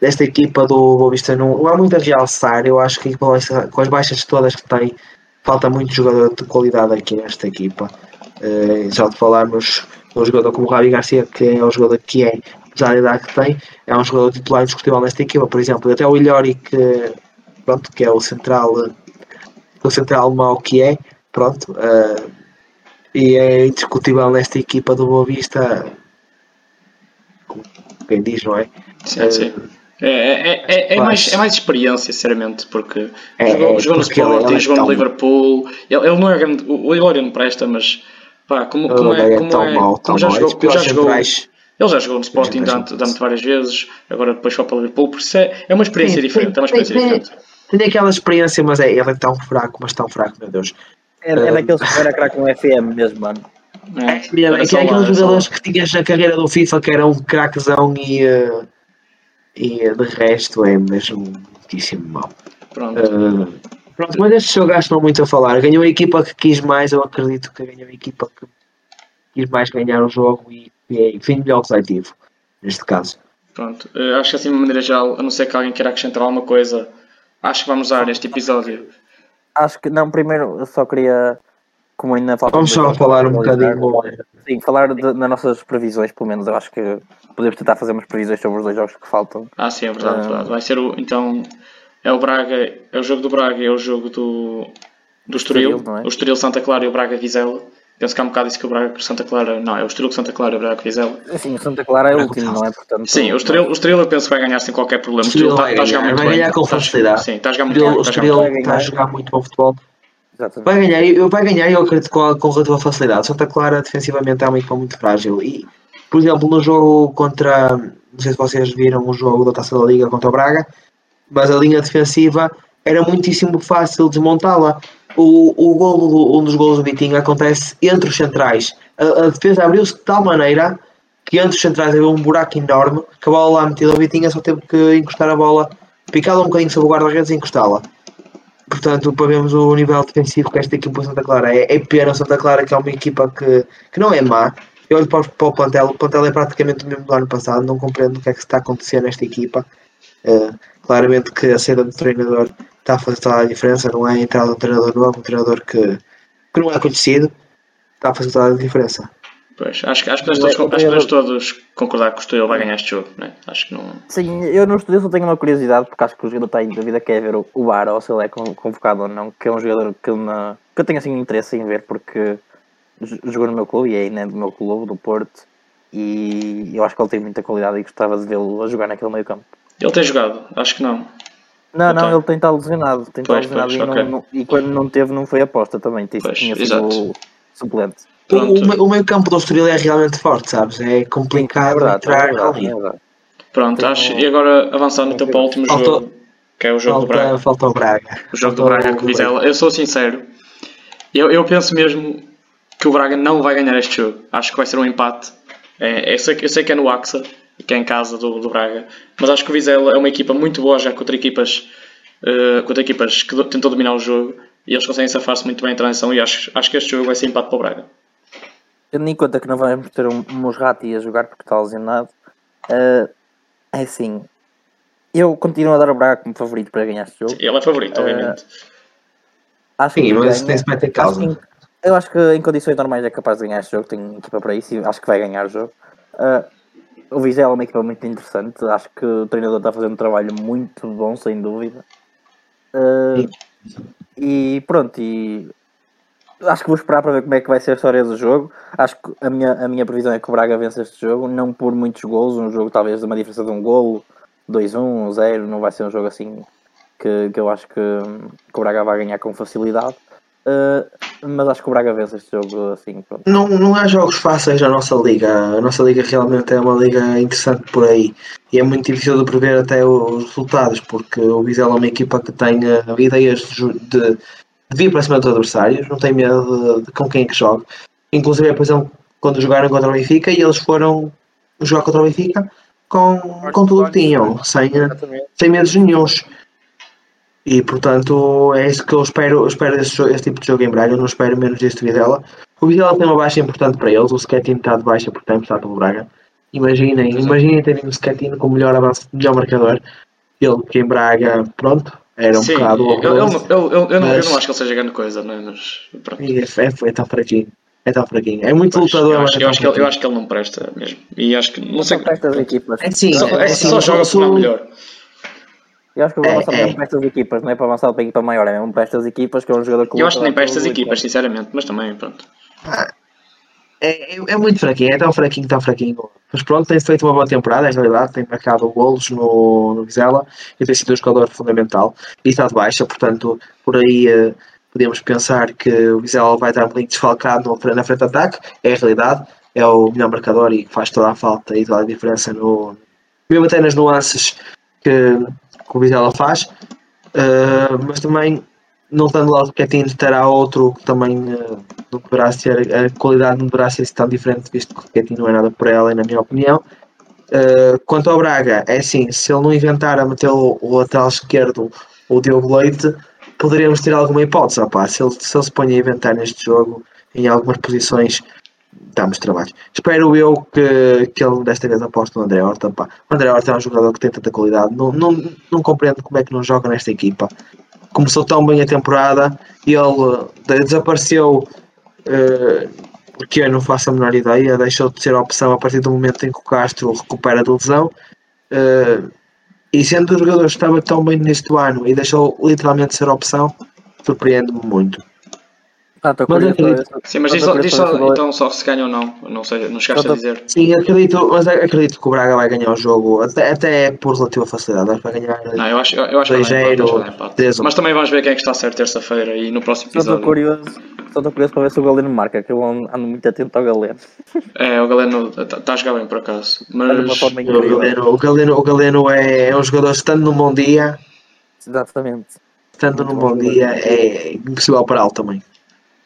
desta equipa do Boa Vista não, não há muito a realçar. Eu acho que com as baixas todas que tem, falta muito jogador de qualidade aqui nesta equipa. Uh, já de falarmos um jogador como o Ravi Garcia, que é o jogador que é, apesar da idade que tem, é um jogador titular indiscutível nesta equipa, por exemplo, até o Ilhori, que, pronto, que é o central, o central mau que é, pronto, uh, e é indiscutível nesta equipa do Boa Vista, quem diz, não é? Sim, sim. É, é, é, é, mais, é mais experiência, sinceramente, porque É, jogou, é, jogou no Sporting, é jogou no Liverpool. Ele, ele não é grande. O Ilório não presta, mas pá, como, como é, é como tão é, como já jogou, como já jogou, ele já jogou no Sporting durante várias vezes, agora depois foi para o Liverpool, por isso é, é uma experiência Sim, diferente. É uma tem- experiência diferente. Tem aquela experiência, mas é, ele é tão fraco, mas tão fraco, meu Deus. É, é daqueles que era craque no FM mesmo, mano. É, É, é, era é aqueles era jogadores que tinhas na carreira do FIFA que era um craquezão e, eh, e de resto é mesmo muitíssimo mau. Pronto. Eh, pronto, mas este jogo acho que não muito a falar. Ganhou a equipa que quis mais, eu acredito que ganhou a equipa que quis mais ganhar o jogo e, e é, enfim, melhor objetivo, neste caso. Pronto, Eh, acho que assim de uma maneira geral, a não ser que alguém queira acrescentar alguma coisa, acho que vamos dar este episódio. Acho que, não, primeiro eu só queria, como ainda falta. Vamos só falar um bocadinho. Sim, falar de- das nossas previsões, pelo menos eu acho que podemos tentar fazer umas previsões sobre os dois jogos que faltam. Ah, sim, é verdade, é Ah. verdade. Vai ser o. Então, é o Braga, é o jogo do Braga, é o jogo do, do Estoril, é? o Estoril Santa Clara e o Braga Vizela. Penso que há um bocado isso que o Braga Santa Clara. Não, é o Estoril Santa Clara e o Braga Vizela. Assim, o Santa Clara é o último, não é? Portanto, Sim, o Estoril, o Estoril eu penso que vai ganhar sem qualquer problema. O Estoril está vai está a jogar ganhar, muito vai bem. ganhar com facilidade. Sim, está a jogar O muito bem. Estoril- o Estoril está a jogar muito bom futebol. Exatamente. Vai ganhar, eu- vai ganhar eu acredito com, com relativa facilidade. Santa Clara defensivamente é uma equipa muito frágil. E, por exemplo, no jogo contra. Não sei se vocês viram o jogo da Taça da Liga contra o Braga, mas a linha defensiva era muitíssimo fácil desmontá-la. O, o golo um dos golos do Vitinho acontece entre os centrais. A, a defesa abriu-se de tal maneira que entre os centrais havia um buraco enorme que a bola lá metida ao Vitinho só teve que encostar a bola, picá-la um bocadinho sobre o guarda-redes e encostá-la. Portanto, para vermos o nível defensivo que esta equipa do Santa Clara é, é pena o Santa Clara, que é uma equipa que, que não é má. Eu olho para, o- para o plantel, o plantel é praticamente o mesmo do ano passado, não compreendo o que é que está a acontecer nesta equipa. Eh, claramente que a saída do treinador está a fazer toda a diferença, não é a entrada um treinador novo, um treinador que, que não é conhecido, está a fazer toda a diferença. Pois, acho, que- acho, que nós todos, acho que nós todos concordar que o Estoril vai ganhar este jogo. Né? Acho que não. Sim, eu no estúdio só tenho uma curiosidade, porque acho que o jogador está em dúvida, que é ver o, o Bar, ou se ele é con- convocado ou não, que é um jogador que, na, que eu tenho assim interesse em ver, porque jogou no meu clube e é ainda do meu clube, do Porto, e eu acho que ele tem muita qualidade e gostava de vê-lo a jogar naquele meio campo. Ele tem jogado, acho que não. Não, não, ele tem estado lesionado, tem estado lesionado pois, e, ok. não, e quando não teve não foi aposta também, tinha, Pois, tinha sido exato. suplente. O, Pronto. o, o meio campo do Estoril é realmente forte, sabes? É É complicado verdade, é entrar verdade, ali. é verdade. Pronto, Tem acho. E agora avançando então para o último Faltou- jogo, que é o jogo do Braga. Falta, falta o Braga. O jogo do Falta Braga com o Vizela. Eu sou sincero. Eu, eu penso mesmo que o Braga não vai ganhar este jogo. Acho que vai ser um empate. É, eu, sei, que- eu sei que é no AXA, que é em casa do, do Braga, mas acho que o Vizela é uma equipa muito boa já contra equipas, eh, contra equipas que do- tentou dominar o jogo e eles conseguem safar-se muito bem em transição e acho, acho que este jogo vai ser empate para o Braga. Tendo em conta que não vamos ter um Musrati a jogar porque está lesionado, eh, é assim. Eu continuo a dar o Braga como favorito para ganhar este jogo. Ele é favorito, Eh, obviamente. Acho Sim, que mas ganha. tem se meter Acho causa. que eu acho que em condições normais é capaz de ganhar este jogo. Tenho equipa para isso e acho que vai ganhar o jogo. Eh, o Vizela é uma equipa muito interessante. Acho que o treinador está fazendo um trabalho muito bom, sem dúvida. Eh, e pronto, e acho que vou esperar para ver como é que vai ser a história do jogo. Acho que a minha, a minha previsão é que o Braga vence este jogo, não por muitos golos, um jogo talvez de uma diferença de um golo, 2-1, 0, não vai ser um jogo assim que, que eu acho que, que o Braga vai ganhar com facilidade. Uh, mas acho que o Braga vence este jogo assim. Não, não há jogos fáceis na nossa liga. A nossa liga realmente é uma liga interessante por aí. E é muito difícil de prever até os resultados, porque o Vizela é uma equipa que tem uh, ideias de, de, de vir para cima dos adversários, não tem medo de, de com quem é que joga. Inclusive, por exemplo, quando jogaram contra o Benfica e eles foram jogar contra o Benfica com, com tudo que tinham, sem, sem medos nenhums. E portanto é isso que eu espero, eu espero desse, esse tipo de jogo em Braga, eu não espero menos disto Videla. O Videla tem uma baixa importante para eles, o Skettin está de baixa porque tem empezado pelo Braga. Imaginem, imaginem terem o Skettin com o melhor avanço, melhor marcador. Ele que em Braga, pronto, era um Sim, bocado. eu, eu, eu, eu, eu, não, mas- não acho que ele seja grande coisa, né, mas pronto. é, é, é tão fraquinho. É tão fraquinho. É muito Mas lutador, eu, acho, é eu, acho que ele, eu acho que ele não presta mesmo. E acho que não sei. São para estas equipas. É sim, Só, é, é, sim, só joga sou- por não melhor. Eu acho que o É, Gonçalo é. é para estas equipas, não é para avançar para equipa maior, é mesmo para estas equipas que é um jogador que Eu acho que nem para estas equipas, sinceramente, mas também, pronto. É, é, é muito fraquinho, é tão fraquinho, tão fraquinho. Mas pronto, tem feito uma boa temporada, é realidade, tem marcado golos no, no Vizela e tem sido um jogador fundamental. E está de baixa, portanto, por aí eh, podemos pensar que o Vizela vai estar um bocadinho desfalcado no, na frente de ataque, é a realidade, é o melhor marcador e faz toda a falta e toda a diferença no, mesmo até nas nuances que, que o Vizela faz, eh, mas também não estando lá o Quetino terá outro que também eh, não poderá ser, a qualidade não poderá ser tão diferente, visto que o Quetino não é nada por ela, na minha opinião. Eh, quanto ao Braga, é assim, se ele não inventar a meter o, o lateral esquerdo o Diogo Leite, poderíamos ter alguma hipótese, opá. Se, ele, se ele se põe a inventar neste jogo, em algumas posições, dá-nos trabalho. Espero eu que, que ele desta vez aposte no André Horta. Pá. O André Horta é um jogador que tem tanta qualidade, não, não, não compreendo como é que não joga nesta equipa começou tão bem a temporada e ele eh, desapareceu eh, porque eu não faço a menor ideia, deixou de ser opção a partir do momento em que o Castro recupera de lesão eh, e sendo o jogador que estava tão bem neste ano e deixou literalmente de ser opção, surpreende-me muito. Ah, estou Mas acredito- se- Sim, mas diz, estou só- diz só, então só se ganha ou não. Não sei, não chegaste a Só dizer. Sim, acredito, mas acredito que o Braga vai ganhar o jogo até, até por relativa facilidade, acho que vai ganhar Não, eu acho, eu acho que vai dar 2-0, empate, acho que vai empate. 3-1. Mas também vamos ver quem é que está certo terça-feira e no próximo Só estou episódio. curioso, só estou curioso para ver se o Galeno marca, que eu ando muito atento ao Galeno. É, o Galeno está a jogar bem por acaso. Mas o. Galeno, o Galeno, o Galeno é, é um jogador estando num bom dia Exatamente. estando num bom dia é impossível pará-lo também.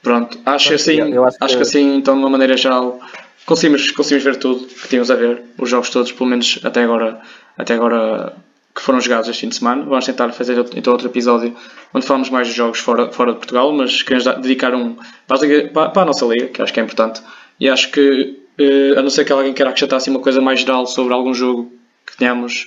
Pronto, acho que assim, Eu acho acho que- que assim, então de uma maneira geral, conseguimos, conseguimos ver tudo que tínhamos a ver, os jogos todos, pelo menos até agora, até agora que foram jogados este fim de semana. Vamos tentar fazer outro- então outro episódio onde falamos mais dos jogos fora, fora de Portugal, mas queremos dedicar um para, para- para a nossa liga, que acho que é importante. E acho que, eh, a não ser que alguém queira acrescentar assim, uma coisa mais geral sobre algum jogo que tenhamos,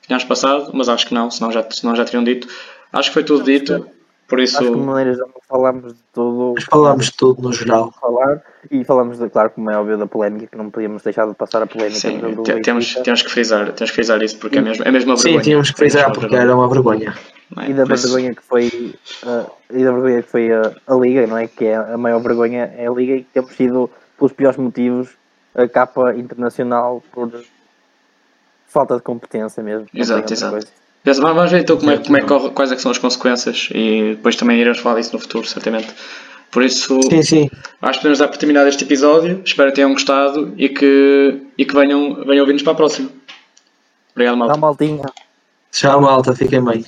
que tenhamos passado, mas acho que não, senão já, senão já teriam dito. Acho que foi tudo dito, por isso. Acho que de maneira já falámos de tudo. Mas falámos de tudo no geral. falar e falamos, de, claro, como é óbvio, da polémica, que não podíamos deixar de passar a polémica. Sim, temos, temos, que frisar, temos que frisar isso porque é mesmo, é mesmo uma Sim, vergonha. tínhamos que frisar porque uma era uma vergonha. é? E da Por isso- vergonha que foi, ah, e da vergonha que foi a, a Liga, não é? Que é a maior vergonha é a Liga e que temos sido, pelos piores motivos, a capa internacional por falta de competência mesmo. Exato, exato. coisa. Vamos ver então como é, como é que corre, quais é que são as consequências e depois também iremos falar disso no futuro, certamente. Por isso, Sim, sim. acho que podemos dar por terminado este episódio. Espero que tenham gostado e que, e que venham, venham ouvir-nos para a próxima. Obrigado, malta. Dá maltinha. Tchau, malta. Fiquem bem.